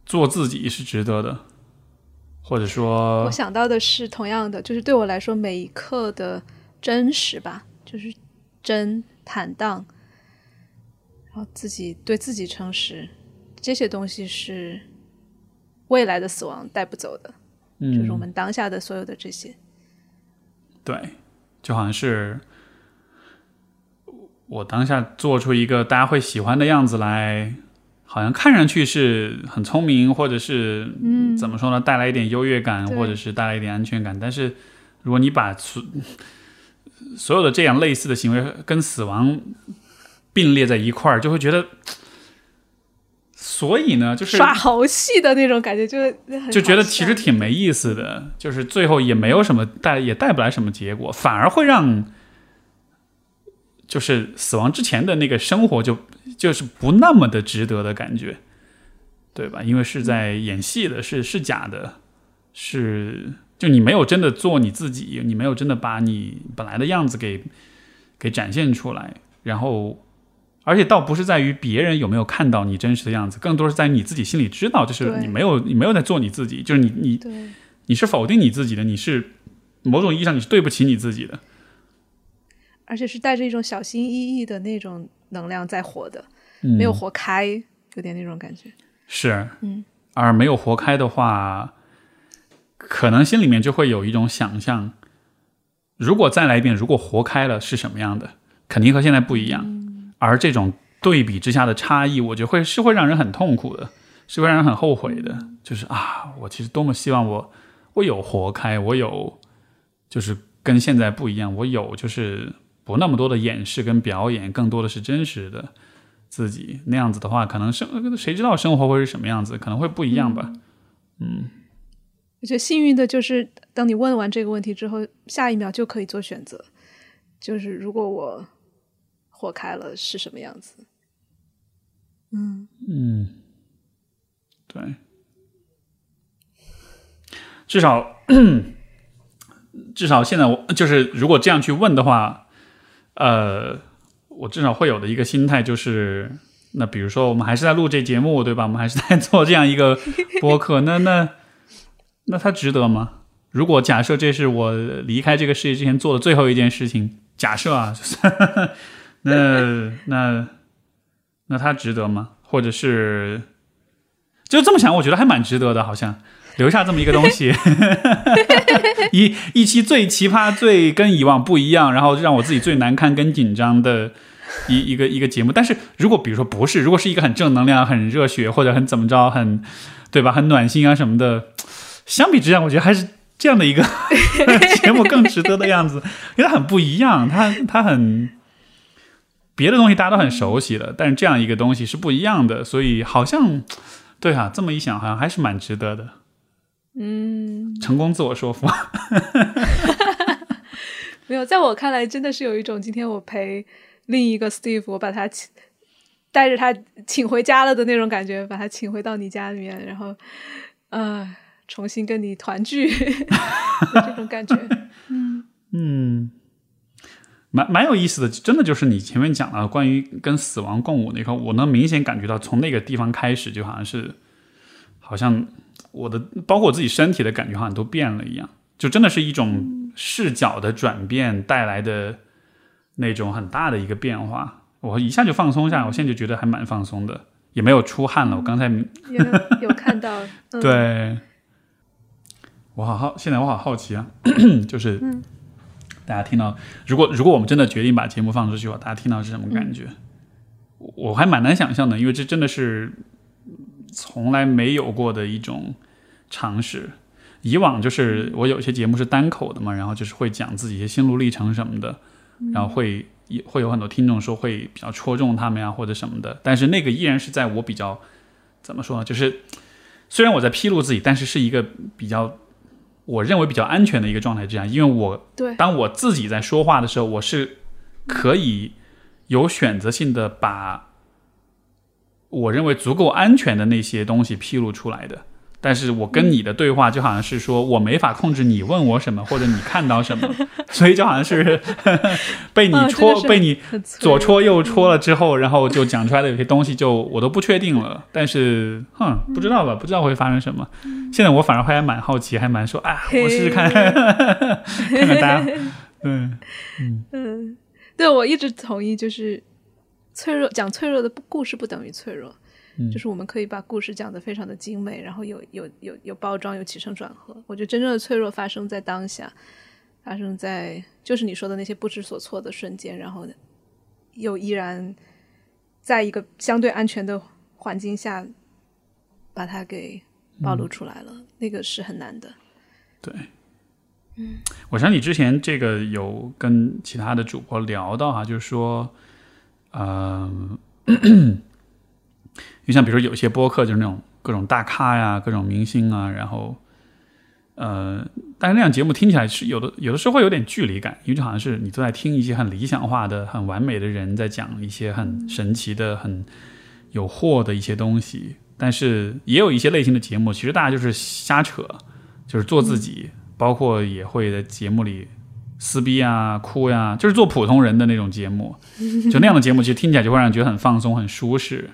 做自己是值得的，或者说我，想到的是同样的，就是对我来说，每一刻的真实吧，就是真坦荡，然后自己对自己诚实，这些东西是未来的死亡带不走的，就是我嗯，们当下的所有的这些。对，就好像是我当下做出一个大家会喜欢的样子来，好像看上去是很聪明，或者是嗯怎么说呢，带来一点优越感，或者是带来一点安全感。但是如果你把所所有的这样类似的行为跟死亡并列在一块儿，就会觉得，所以呢，就是耍猴戏的那种感觉，就是就觉得其实挺没意思的，就是最后也没有什么带，也带不来什么结果，反而会让就是死亡之前的那个生活就就是不那么的值得的感觉，对吧？因为是在演戏的，是是假的，是就你没有真的做你自己，你没有真的把你本来的样子给给展现出来，然后。而且倒不是在于别人有没有看到你真实的样子，更多是在于你自己心里知道，就是你没有你没有在做你自己，就是你你，你是否定你自己的，你是某种意义上你是对不起你自己的。而且是带着一种小心翼翼的那种能量在活的，嗯没有活开，有点那种感觉。是，嗯，而没有活开的话，可能心里面就会有一种想象，如果再来一遍，如果活开了是什么样的，肯定和现在不一样。而这种对比之下的差异，我觉得会是会让人很痛苦的，是会让人很后悔的。就是啊，我其实多么希望我我有活开，我有就是跟现在不一样，我有就是不那么多的掩饰跟表演，更多的是真实的自己。那样子的话，可能生谁知道生活会是什么样子，可能会不一样吧。嗯我觉得幸运的就是，当你问完这个问题之后，下一秒就可以做选择。就是如果我活开了是什么样子？嗯，嗯，对，至少 [CLEARS THROAT] 至少现在我就是如果这样去问的话，呃，我至少会有的一个心态就是，那比如说我们还是在录这节目，对吧？我们还是在做这样一个播客，那 [LAUGHS] 那那它值得吗？如果假设这是我离开这个世界之前做的最后一件事情，假设啊，[LAUGHS] 就是那 [LAUGHS] 那那它值得吗？或者是就这么想，我觉得还蛮值得的，好像留下这么一个东西，[LAUGHS] 一一期最奇葩、最跟以往不一样，然后让我自己最难堪跟紧张的一一个一个节目。但是如果比如说不是，如果是一个很正能量、很热血或者很怎么着、很对吧、很暖心啊什么的，相比之下，我觉得还是这样的一个 [LAUGHS] 节目更值得的样子，因为它很不一样，它它很。别的东西大家都很熟悉的，但是这样一个东西是不一样的，所以好像，对啊，这么一想，好像还是蛮值得的。嗯，成功自我说服。[LAUGHS] 没有，在我看来，真的是有一种今天我陪另一个 Steve，我把他请带着他请回家了的那种感觉，把他请回到你家里面，然后呃，重新跟你团聚 [LAUGHS] 这种感觉。嗯嗯。蛮蛮有意思的，真的就是你前面讲了关于跟死亡共舞那块，我能明显感觉到从那个地方开始，就好像是，好像我的包括我自己身体的感觉好像都变了一样，就真的是一种视角的转变带来的那种很大的一个变化，我一下就放松下来，我现在就觉得还蛮放松的，也没有出汗了。我刚才有有看到，[LAUGHS] 对，我好好，现在我好好奇啊，[CLEARS THROAT] 就是。大家听到，如果如果我们真的决定把节目放出去的话，大家听到是什么感觉？我还蛮难想象的，因为这真的是从来没有过的一种尝试。以往就是我有些节目是单口的嘛，然后就是会讲自己一些心路历程什么的，然后会会有很多听众说会比较戳中他们呀或者什么的。但是那个依然是在我比较怎么说呢？就是虽然我在披露自己，但是是一个比较。我认为比较安全的一个状态之下，因为我当我自己在说话的时候，我是可以有选择性的把我认为足够安全的那些东西披露出来的。但是我跟你的对话就好像是说我没法控制你问我什么或者你看到什么，所以就好像是 [LAUGHS] 被你戳被你左戳右戳了之后，然后就讲出来的有些东西就我都不确定了。但是哼，不知道吧？不知道会发生什么。现在我反而还蛮好奇，还蛮说啊，我试试看，[LAUGHS] 看看大家。嗯嗯嗯，对我一直同意，就是脆弱讲脆弱的故事不等于脆弱。就是我们可以把故事讲得非常的精美，然后有有有有包装，有起承转合。我觉得真正的脆弱发生在当下，发生在就是你说的那些不知所措的瞬间，然后又依然在一个相对安全的环境下把它给暴露出来了，那个是很难的。对，嗯，我想你之前这个有跟其他的主播聊到哈，就是说，嗯。[CLEARS THROAT] 就像比如说有些播客就是那种各种大咖呀、各种明星啊，然后，呃，但是那样节目听起来是有的，有的时候会有点距离感，因为就好像是你都在听一些很理想化的、很完美的人在讲一些很神奇的、很有货的一些东西。但是也有一些类型的节目，其实大家就是瞎扯，就是做自己，包括也会在节目里撕逼啊、哭呀，就是做普通人的那种节目。[LAUGHS] 就那样的节目，其实听起来就会让人觉得很放松、很舒适。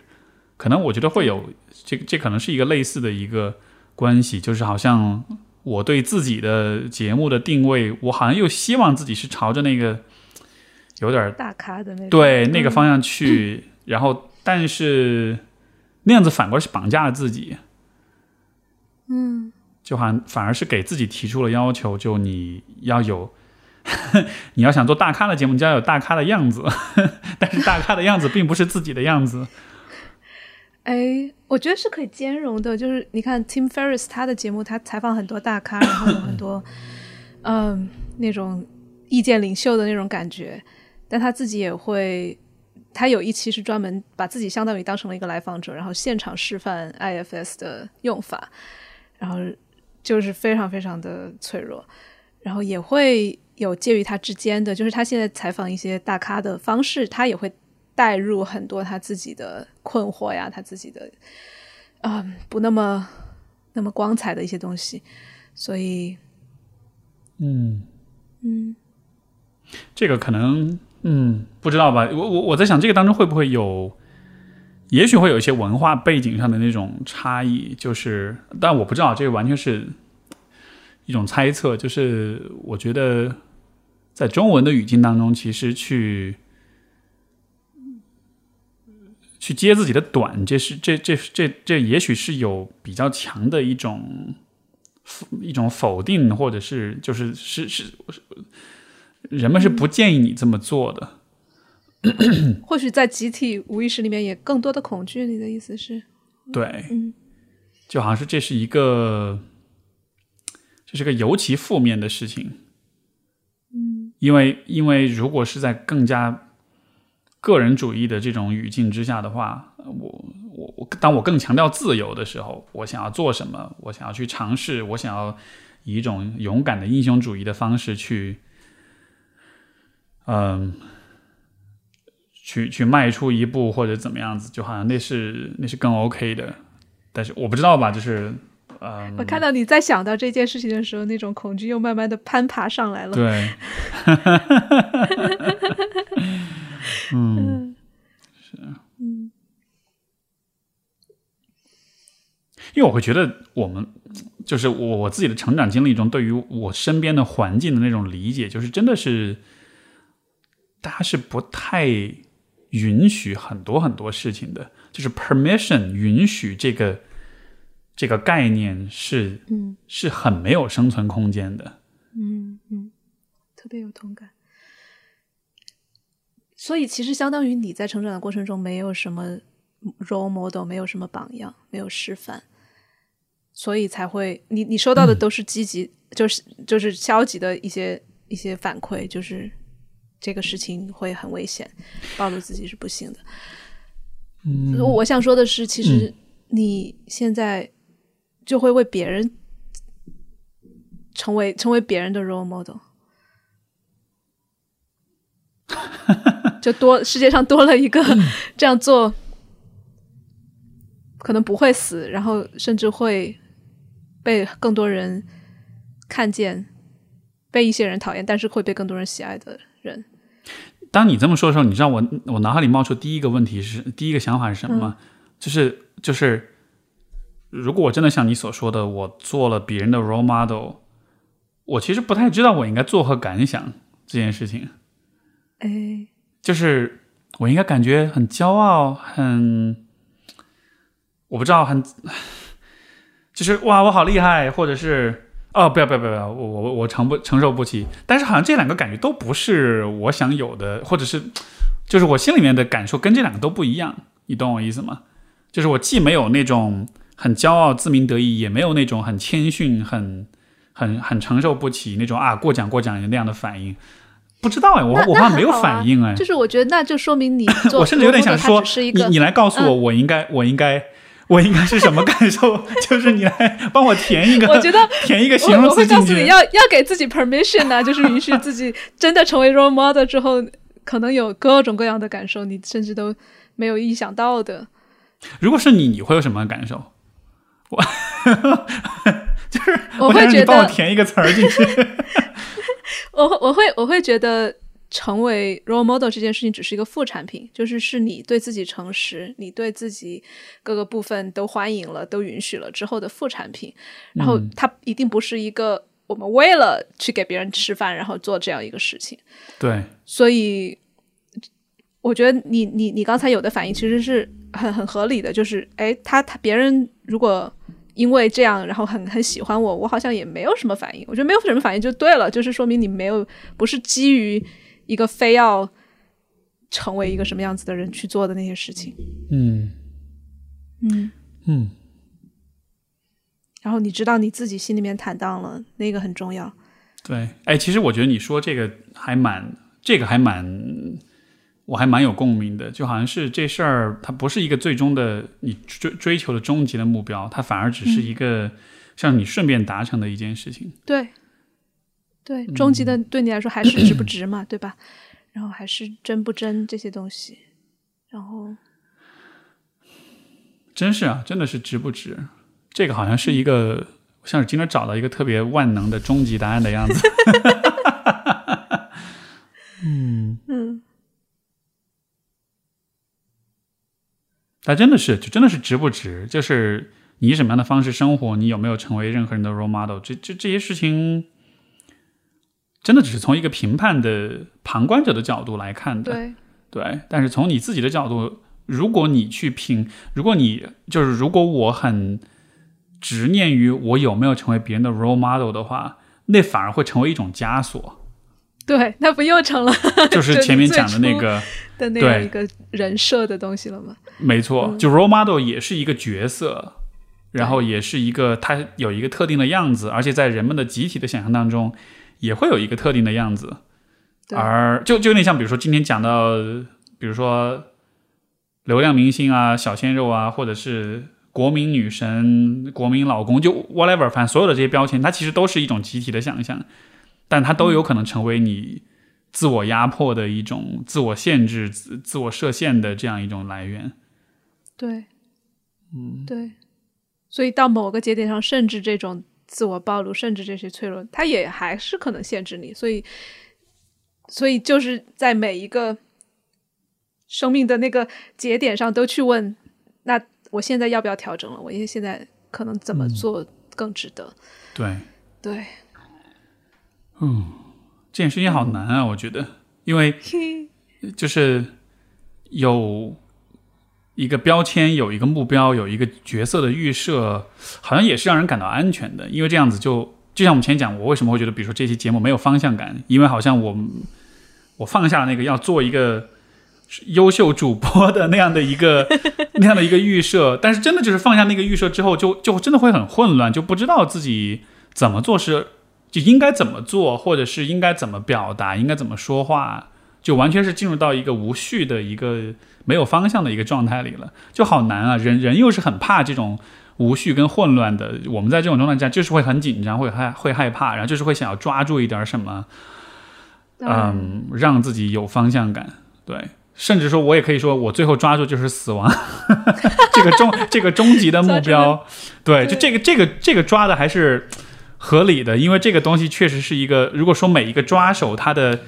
可能我觉得会有这这可能是一个类似的一个关系，就是好像我对自己的节目的定位，我好像又希望自己是朝着那个有点大咖的那对那个方向去，[LAUGHS] 然后但是那样子反过来是绑架了自己，嗯，就好像反而是给自己提出了要求，就你要有 [LAUGHS] 你要想做大咖的节目，你就要有大咖的样子，[LAUGHS] 但是大咖的样子并不是自己的样子。[LAUGHS] 哎，我觉得是可以兼容的。就是你看 Tim Ferriss 他的节目，他采访很多大咖，然后有很多嗯那种意见领袖的那种感觉。但他自己也会，他有一期是专门把自己相当于当成了一个来访者，然后现场示范 IFS 的用法，然后就是非常非常的脆弱。然后也会有介于他之间的，就是他现在采访一些大咖的方式，他也会。带入很多他自己的困惑呀，他自己的啊不那么那么光彩的一些东西，所以，嗯嗯，这个可能嗯不知道吧，我我我在想这个当中会不会有，也许会有一些文化背景上的那种差异，就是但我不知道，这个完全是一种猜测，就是我觉得在中文的语境当中，其实去。去接自己的短，这是这这这这也许是有比较强的一种一种否定，或者是就是是是人们是不建议你这么做的。或许在集体无意识里面也更多的恐惧，你的意思是？对，嗯，就好像是这是一个这是个尤其负面的事情。嗯，因为因为如果是在更加个人主义的这种语境之下的话，我我我，当我更强调自由的时候，我想要做什么，我想要去尝试，我想要以一种勇敢的英雄主义的方式去，嗯。去去迈出一步或者怎么样子，就好像那是那是更 OK 的，但是我不知道吧，就是呃，我看到你在想到这件事情的时候，那种恐惧又慢慢的攀爬上来了。对，[LAUGHS] 嗯，是，嗯，因为我会觉得我们就是我我自己的成长经历中，对于我身边的环境的那种理解，就是真的是大家是不太。允许很多很多事情的，就是 permission 允许这个这个概念是，嗯，是很没有生存空间的。嗯嗯，特别有同感。所以其实相当于你在成长的过程中没有什么 role model，没有什么榜样，没有示范，所以才会你你收到的都是积极，就是就是消极的一些一些反馈，就是。这个事情会很危险，暴露自己是不行的。嗯，我想说的是，其实你现在就会为别人成为成为别人的 role model，[LAUGHS] 就多世界上多了一个这样做，可能不会死，然后甚至会被更多人看见，被一些人讨厌，但是会被更多人喜爱的人。当你这么说的时候，你知道我我脑海里冒出第一个问题是第一个想法是什么吗？就是就是，如果我真的像你所说的，我做了别人的 role model，我其实不太知道我应该作何感想这件事情。哎，就是我应该感觉很骄傲，很我不知道，很就是哇，我好厉害，或者是。哦，不要不要不要！我我我承不承受不起。但是好像这两个感觉都不是我想有的，或者是就是我心里面的感受跟这两个都不一样。你懂我意思吗？就是我既没有那种很骄傲、自鸣得意，也没有那种很谦逊、很很很承受不起那种啊过奖过奖那样的反应。不知道哎，我我好像没有反应哎。就是我觉得那就说明你，[LAUGHS] 我甚至有点想说，你你来告诉我，我应该我应该。我应该是什么感受？[LAUGHS] 就是你来帮我填一个，我觉得填一个形容词我会告诉你。要要给自己 permission 啊，[LAUGHS] 就是允许自己真的成为 role model 之后，可能有各种各样的感受，你甚至都没有意想到的。如果是你，你会有什么感受？我就是我会觉得帮我填一个词儿进去。[LAUGHS] 我我会我会觉得。成为 role model 这件事情只是一个副产品，就是是你对自己诚实，你对自己各个部分都欢迎了，都允许了之后的副产品。然后它一定不是一个我们为了去给别人吃饭，然后做这样一个事情。对，所以我觉得你你你刚才有的反应其实是很很合理的，就是哎，他他别人如果因为这样，然后很很喜欢我，我好像也没有什么反应。我觉得没有什么反应就对了，就是说明你没有不是基于。一个非要成为一个什么样子的人去做的那些事情，嗯嗯嗯，然后你知道你自己心里面坦荡了，那个很重要。对，哎，其实我觉得你说这个还蛮，这个还蛮，我还蛮有共鸣的。就好像是这事儿，它不是一个最终的你追追求的终极的目标，它反而只是一个像你顺便达成的一件事情。对。对，终极的对你来说还是值不值嘛，[CLEARS THROAT] 对吧？然后还是真不真这些东西，然后，真是啊，真的是值不值？这个好像是一个，像是今天找到一个特别万能的终极答案的样子。嗯 [LAUGHS] [LAUGHS] 嗯，但真的是，就真的是值不值？就是你以什么样的方式生活，你有没有成为任何人的 role model？这这这些事情。真的只是从一个评判的旁观者的角度来看的，对对。但是从你自己的角度，如果你去评，如果你就是如果我很执念于我有没有成为别人的 role model 的话，那反而会成为一种枷锁。[LAUGHS] 对，那不又成了 [LAUGHS] 就是前面讲的那个 [LAUGHS] 的那样一个人设的东西了吗？没错，就 role model 也是一个角色，然后也是一个它有一个特定的样子，而且在人们的集体的想象当中也会有一个特定的样子。而就就有点像，比如说今天讲到，比如说流量明星啊、小鲜肉啊，或者是国民女神、国民老公，就 whatever，反正所有的这些标签，它其实都是一种集体的想象，但它都有可能成为你自我压迫的一种自我限制、自自我设限的这样一种来源。对，嗯，对，所以到某个节点上，甚至这种自我暴露，甚至这些脆弱，它也还是可能限制你，所以。所以就是在每一个生命的那个节点上，都去问：那我现在要不要调整了？我因为现在可能怎么做更值得？对对，嗯，这件事情好难啊，我觉得，因为 [LAUGHS] 就是有一个标签，有一个目标，有一个角色的预设，好像也是让人感到安全的，因为这样子就。就像我们前讲，我为什么会觉得，比如说这期节目没有方向感，因为好像我我放下了那个要做一个优秀主播的那样的一个 [LAUGHS] 那样的一个预设，但是真的就是放下那个预设之后，就就真的会很混乱，就不知道自己怎么做是就应该怎么做，或者是应该怎么表达，应该怎么说话，就完全是进入到一个无序的一个没有方向的一个状态里了，就好难啊！人人又是很怕这种。无序跟混乱的，我们在这种状态下就是会很紧张，会害会害怕，然后就是会想要抓住一点什么，嗯，让自己有方向感。对，甚至说我也可以说，我最后抓住就是死亡，[LAUGHS] 这个终这个终极的目标。对，就这个这个这个抓的还是合理的，因为这个东西确实是一个，如果说每一个抓手他的。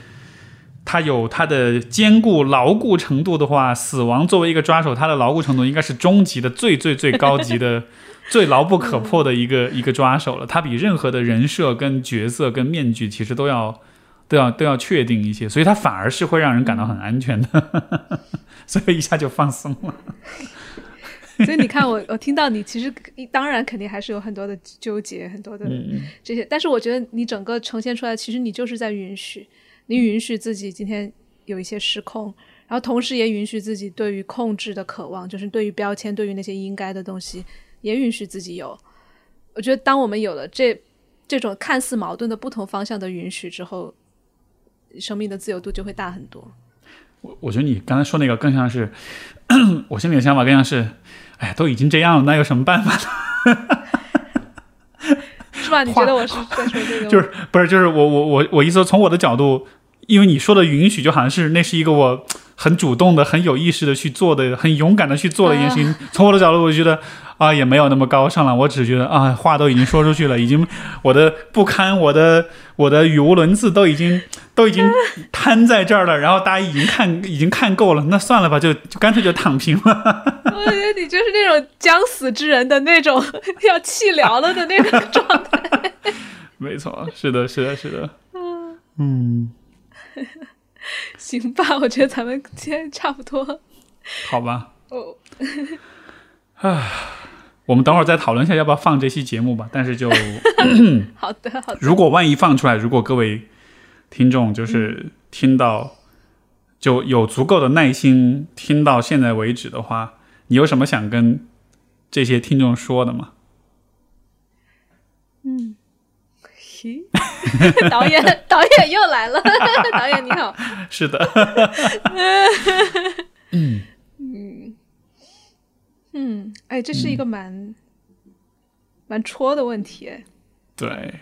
它有它的坚固牢固程度的话，死亡作为一个抓手，它的牢固程度应该是终极的、最最最高级的、[LAUGHS] 最牢不可破的一个一个抓手了。它比任何的人设、跟角色、跟面具，其实都要都要都要确定一些，所以它反而是会让人感到很安全的，[LAUGHS] 所以一下就放松了。所以你看，我我听到你，其实当然肯定还是有很多的纠结，很多的这些，但是我觉得你整个呈现出来，其实你就是在允许。你允许自己今天有一些失控，然后同时也允许自己对于控制的渴望，就是对于标签、对于那些应该的东西，也允许自己有。我觉得，当我们有了这这种看似矛盾的不同方向的允许之后，生命的自由度就会大很多。我我觉得你刚才说那个更像是，[COUGHS] 我心里的想法更像是，哎呀，都已经这样了，那有什么办法呢？[LAUGHS] 是吧？你觉得我是在说这个？就是不是？就是我我我我意思说，从我的角度，因为你说的允许，就好像是那是一个我很主动的、很有意识的去做的、很勇敢的去做的一件事情。从我的角度，我觉得啊，也没有那么高尚了。我只是觉得啊，话都已经说出去了，已经我的不堪，我的我的语无伦次，都已经都已经瘫在这儿了。然后大家已经看已经看够了，那算了吧，就就干脆就躺平了。我觉得你就是那种将死之人的那种要气疗了的那个状态。[LAUGHS] 没错，是的，是的，是的。嗯嗯，[LAUGHS] 行吧，我觉得咱们今天差不多。好吧。哦。啊，我们等会儿再讨论一下要不要放这期节目吧。但是就 [LAUGHS] 好的，好的。如果万一放出来，如果各位听众就是听到就有足够的耐心听到现在为止的话。你有什么想跟这些听众说的吗？嗯，嘿，[LAUGHS] 导演，[LAUGHS] 导演又来了，[LAUGHS] 导演你好，是的，嗯。嗯。嗯，哎，这是一个蛮蛮戳的问题，对，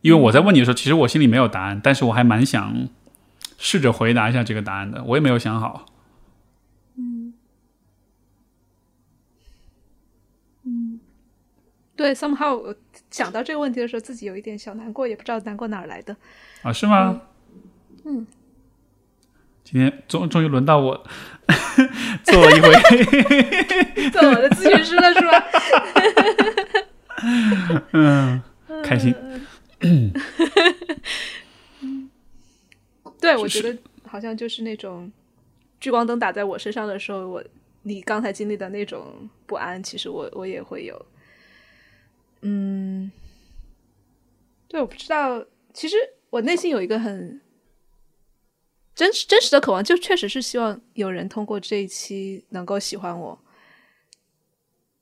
因为我在问你的时候，其实我心里没有答案，但是我还蛮想试着回答一下这个答案的，我也没有想好。嗯。对，somehow 我想到这个问题的时候，自己有一点小难过，也不知道难过哪儿来的。啊，是吗？嗯。今天终终于轮到我 [LAUGHS] 做了一回 [LAUGHS] 做我的咨询师了，是吧？[LAUGHS] 嗯，开心。嗯。对，我觉得好像就是那种聚光灯打在我身上的时候，我你刚才经历的那种不安，其实我我也会有。嗯，对，我不知道，其实我内心有一个很真实真实的渴望，就确实是希望有人通过这一期能够喜欢我，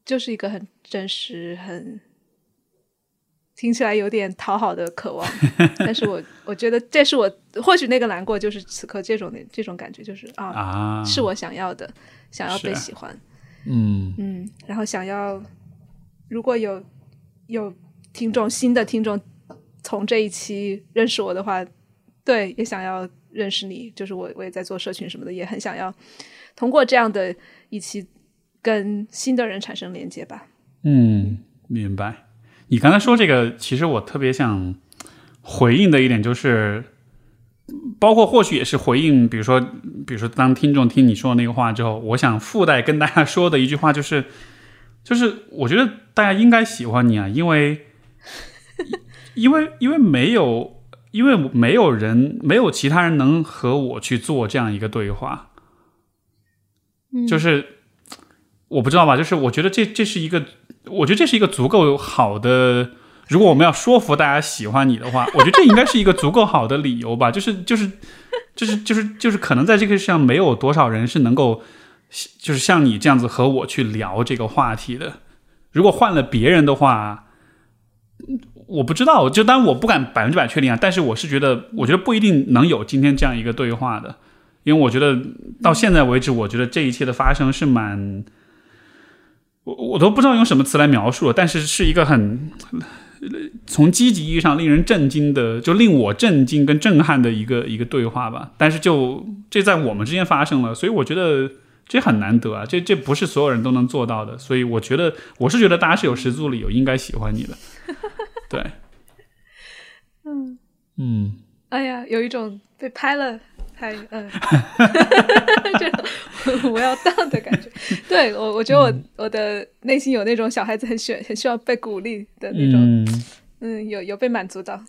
就是一个很真实、很听起来有点讨好的渴望。[LAUGHS] 但是我我觉得这是我或许那个难过，就是此刻这种的这种感觉，就是啊，啊，是我想要的，想要被喜欢。嗯嗯，然后想要如果有有听众新的听众从这一期认识我的话，对，也想要认识你，就是我我也在做社群什么的，也很想要通过这样的一期跟新的人产生连接吧。嗯，明白。你刚才说这个，其实我特别想回应的一点就是，包括或许也是回应，比如说，比如说当听众听你说那个话之后，我想附带跟大家说的一句话就是，就是我觉得大家应该喜欢你啊，因为，[LAUGHS] 因为因为没有，因为没有人，没有其他人能和我去做这样一个对话，嗯就是 [TSK] 我不知道吧，就是我觉得这这是一个，我觉得这是一个足够好的。如果我们要说服大家喜欢你的话，我觉得这应该是一个足够好的理由吧。就是就是就是就是就是可能在这个世上没有多少人是能够，就是像你这样子和我去聊这个话题的。如果换了别人的话，我不知道，就当然我不敢百分之百确定啊。但是我是觉得，我觉得不一定能有今天这样一个对话的。因为我觉得到现在为止，我觉得这一切的发生是蛮，我我都不知道用什么词来描述了，但是是一个很从积极意义上令人震惊的，就令我震惊跟震撼的一个一个对话吧。但是就这在我们之间发生了，所以我觉得这很难得啊，这这不是所有人都能做到的。所以我觉得我是觉得大家是有十足理由应该喜欢你的，[LAUGHS] 对，嗯，嗯。哎呀，有一种被拍了还嗯 [LAUGHS] 这种我要当的感觉。对我，我觉得我、我的内心有那种小孩子很需很需要被鼓励的那种，嗯嗯，有有被满足到。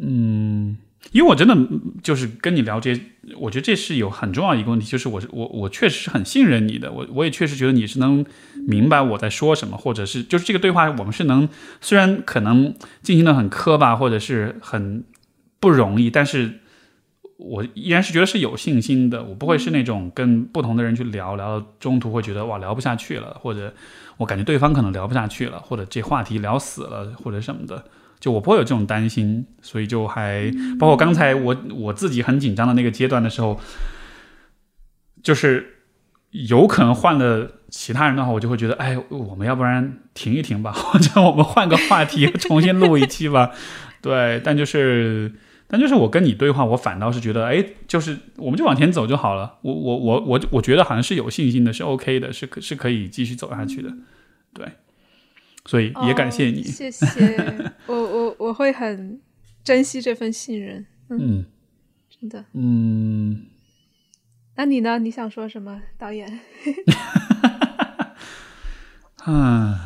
嗯，因为我真的就是跟你聊这些，我觉得这是有很重要一个问题，就是我我我确实是很信任你的，我我也确实觉得你是能明白我在说什么，或者是就是这个对话我们是能，虽然可能进行的很磕巴，或者是很不容易，但是我依然是觉得是有信心的，我不会是那种跟不同的人去聊聊到中途会觉得哇聊不下去了，或者我感觉对方可能聊不下去了，或者这话题聊死了或者什么的。就我不会有这种担心，所以就还包括刚才我我自己很紧张的那个阶段的时候，就是有可能换了其他人的话，我就会觉得，哎，我们要不然停一停吧，[LAUGHS] 或者我们换个话题重新录一期吧。[LAUGHS] 对，但就是但就是我跟你对话，我反倒是觉得，哎，就是我们就往前走就好了。我我我我我觉得好像是有信心的，是 OK 的，是可是可以继续走下去的。对。所以也感谢你，哦、谢谢我我我会很珍惜这份信任，嗯，嗯真的，嗯，那你呢？你想说什么，导演？[LAUGHS] 嗯，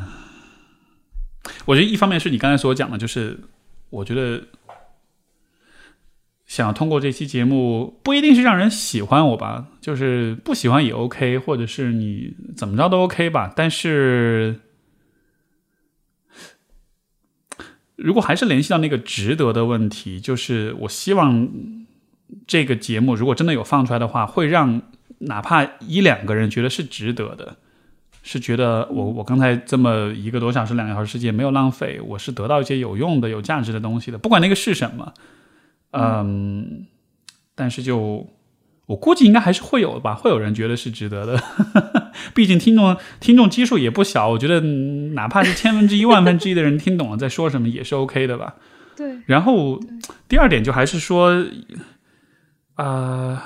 我觉得一方面是你刚才所讲的，就是我觉得想通过这期节目，不一定是让人喜欢我吧，就是不喜欢也 OK，或者是你怎么着都 OK 吧，但是。如果还是联系到那个值得的问题，就是我希望这个节目如果真的有放出来的话，会让哪怕一两个人觉得是值得的，是觉得我我刚才这么一个多小时、两个小时时间没有浪费，我是得到一些有用的、有价值的东西的，不管那个是什么，嗯，但是就我估计应该还是会有吧，会有人觉得是值得的。[LAUGHS] 毕竟听众听众基数也不小，我觉得哪怕是千分之一、万分之一的人听懂了在说什么也是 OK 的吧。对。然后第二点就还是说，啊、呃，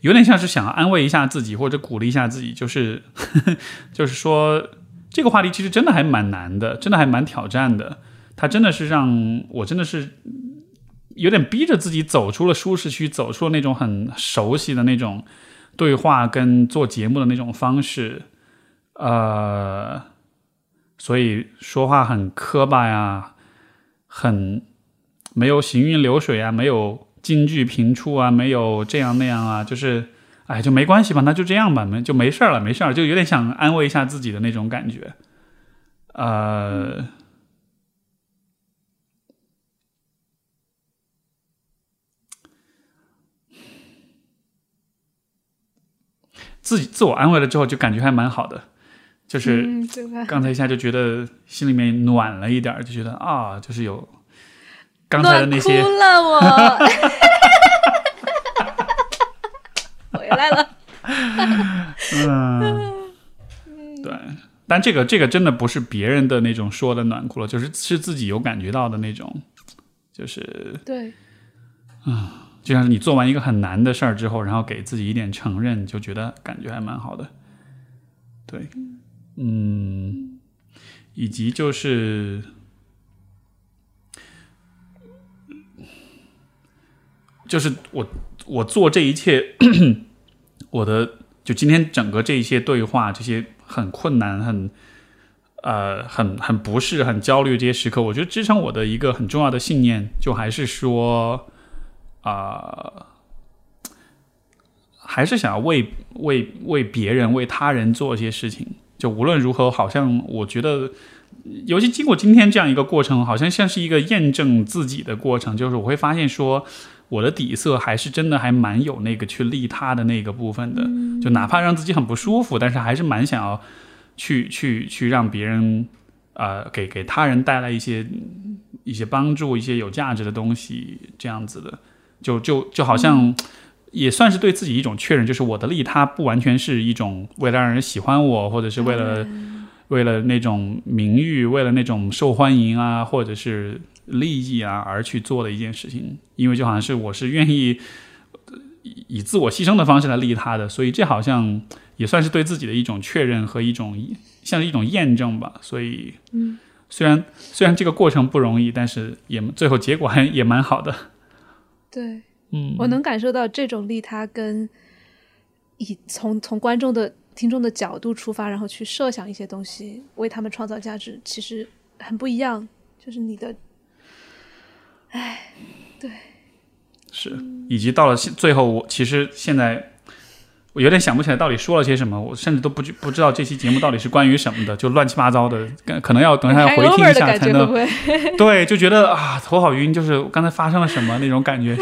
有点像是想安慰一下自己或者鼓励一下自己，就是 [LAUGHS] 就是说这个话题其实真的还蛮难的，真的还蛮挑战的。它真的是让我真的是有点逼着自己走出了舒适区，走出了那种很熟悉的那种。对话跟做节目的那种方式，呃，所以说话很磕巴呀，很没有行云流水啊，没有金句频出啊，没有这样那样啊，就是哎，就没关系吧，那就这样吧，没就没事了，没事儿，就有点想安慰一下自己的那种感觉。呃，自己自我安慰了之后，就感觉还蛮好的，就是？刚才一下就觉得心里面暖了一点，就觉得啊，就是有刚才的那些暖哭了我，[LAUGHS] 回来了。嗯，对，但这个这个真的不是别人的那种说的暖哭了，就是是自己有感觉到的那种，就是对，就像是你做完一个很难的事儿之后，然后给自己一点承认，就觉得感觉还蛮好的。对，嗯，以及就是。就是我，我做这一切，[CLEARS THROAT] 我的就今天整个这一些对话，这些很困难、很呃、很很不适、很焦虑这些时刻，我觉得支撑我的一个很重要的信念，就还是说，啊、还是想要为为为别人、为他人做一些事情。就无论如何，好像我觉得，尤其经过今天这样一个过程，好像像是一个验证自己的过程。就是我会发现说，我的底色还是真的还蛮有那个去利他的那个部分的。就哪怕让自己很不舒服，但是还是蛮想要去去去让别人，呃，给给他人带来一些一些帮助，一些有价值的东西，这样子的。就就就好像。也算是对自己一种确认，就是我的利他不完全是一种为了让人喜欢我，或者是为了、为了那种名誉，为了那种受欢迎啊，或者是利益啊而去做的一件事情。因为就好像是我是愿意以自我牺牲的方式来利他的，所以这好像也算是对自己的一种确认和一种像是一种验证吧。所以，嗯，虽然虽然这个过程不容易，但是也最后结果还也蛮好的。对，嗯，我能感受到这种利他跟以从从观众的听众的角度出发，然后去设想一些东西，为他们创造价值，其实很不一样。就是你的，哎，是，以及到了现最后，我其实现在我有点想不起来到底说了些什么，我甚至都不知不知道这期节目到底是关于什么的，就乱七八糟的，可可能要等一下要回听一下才能？[LAUGHS] 对，就觉得啊头好晕，就是刚才发生了什么那种感觉，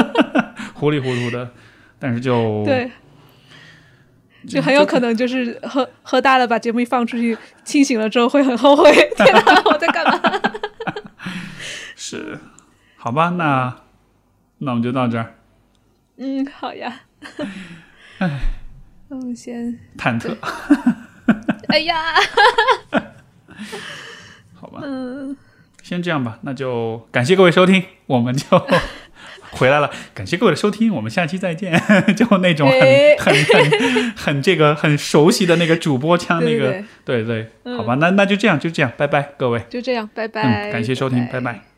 [LAUGHS] 糊里糊涂的，但是就对，就很有可能就是喝喝大了，把节目一放出去，清醒了之后会很后悔。天哪，我在干嘛？[LAUGHS] 是，好吧，那那我们就到这儿，嗯，好呀。唉，那我先，忐忑，[LAUGHS] 哎呀，[LAUGHS] 好吧，嗯，先这样吧，那就感谢各位收听，我们就 [LAUGHS] 回来了。感谢各位的收听，我们下期再见。就那种很、哎。很很很这个很熟悉的那个主播腔，那个对对，好吧，那那就这样，就这样，拜拜，各位，就这样，拜拜。嗯，感谢收听，拜。拜拜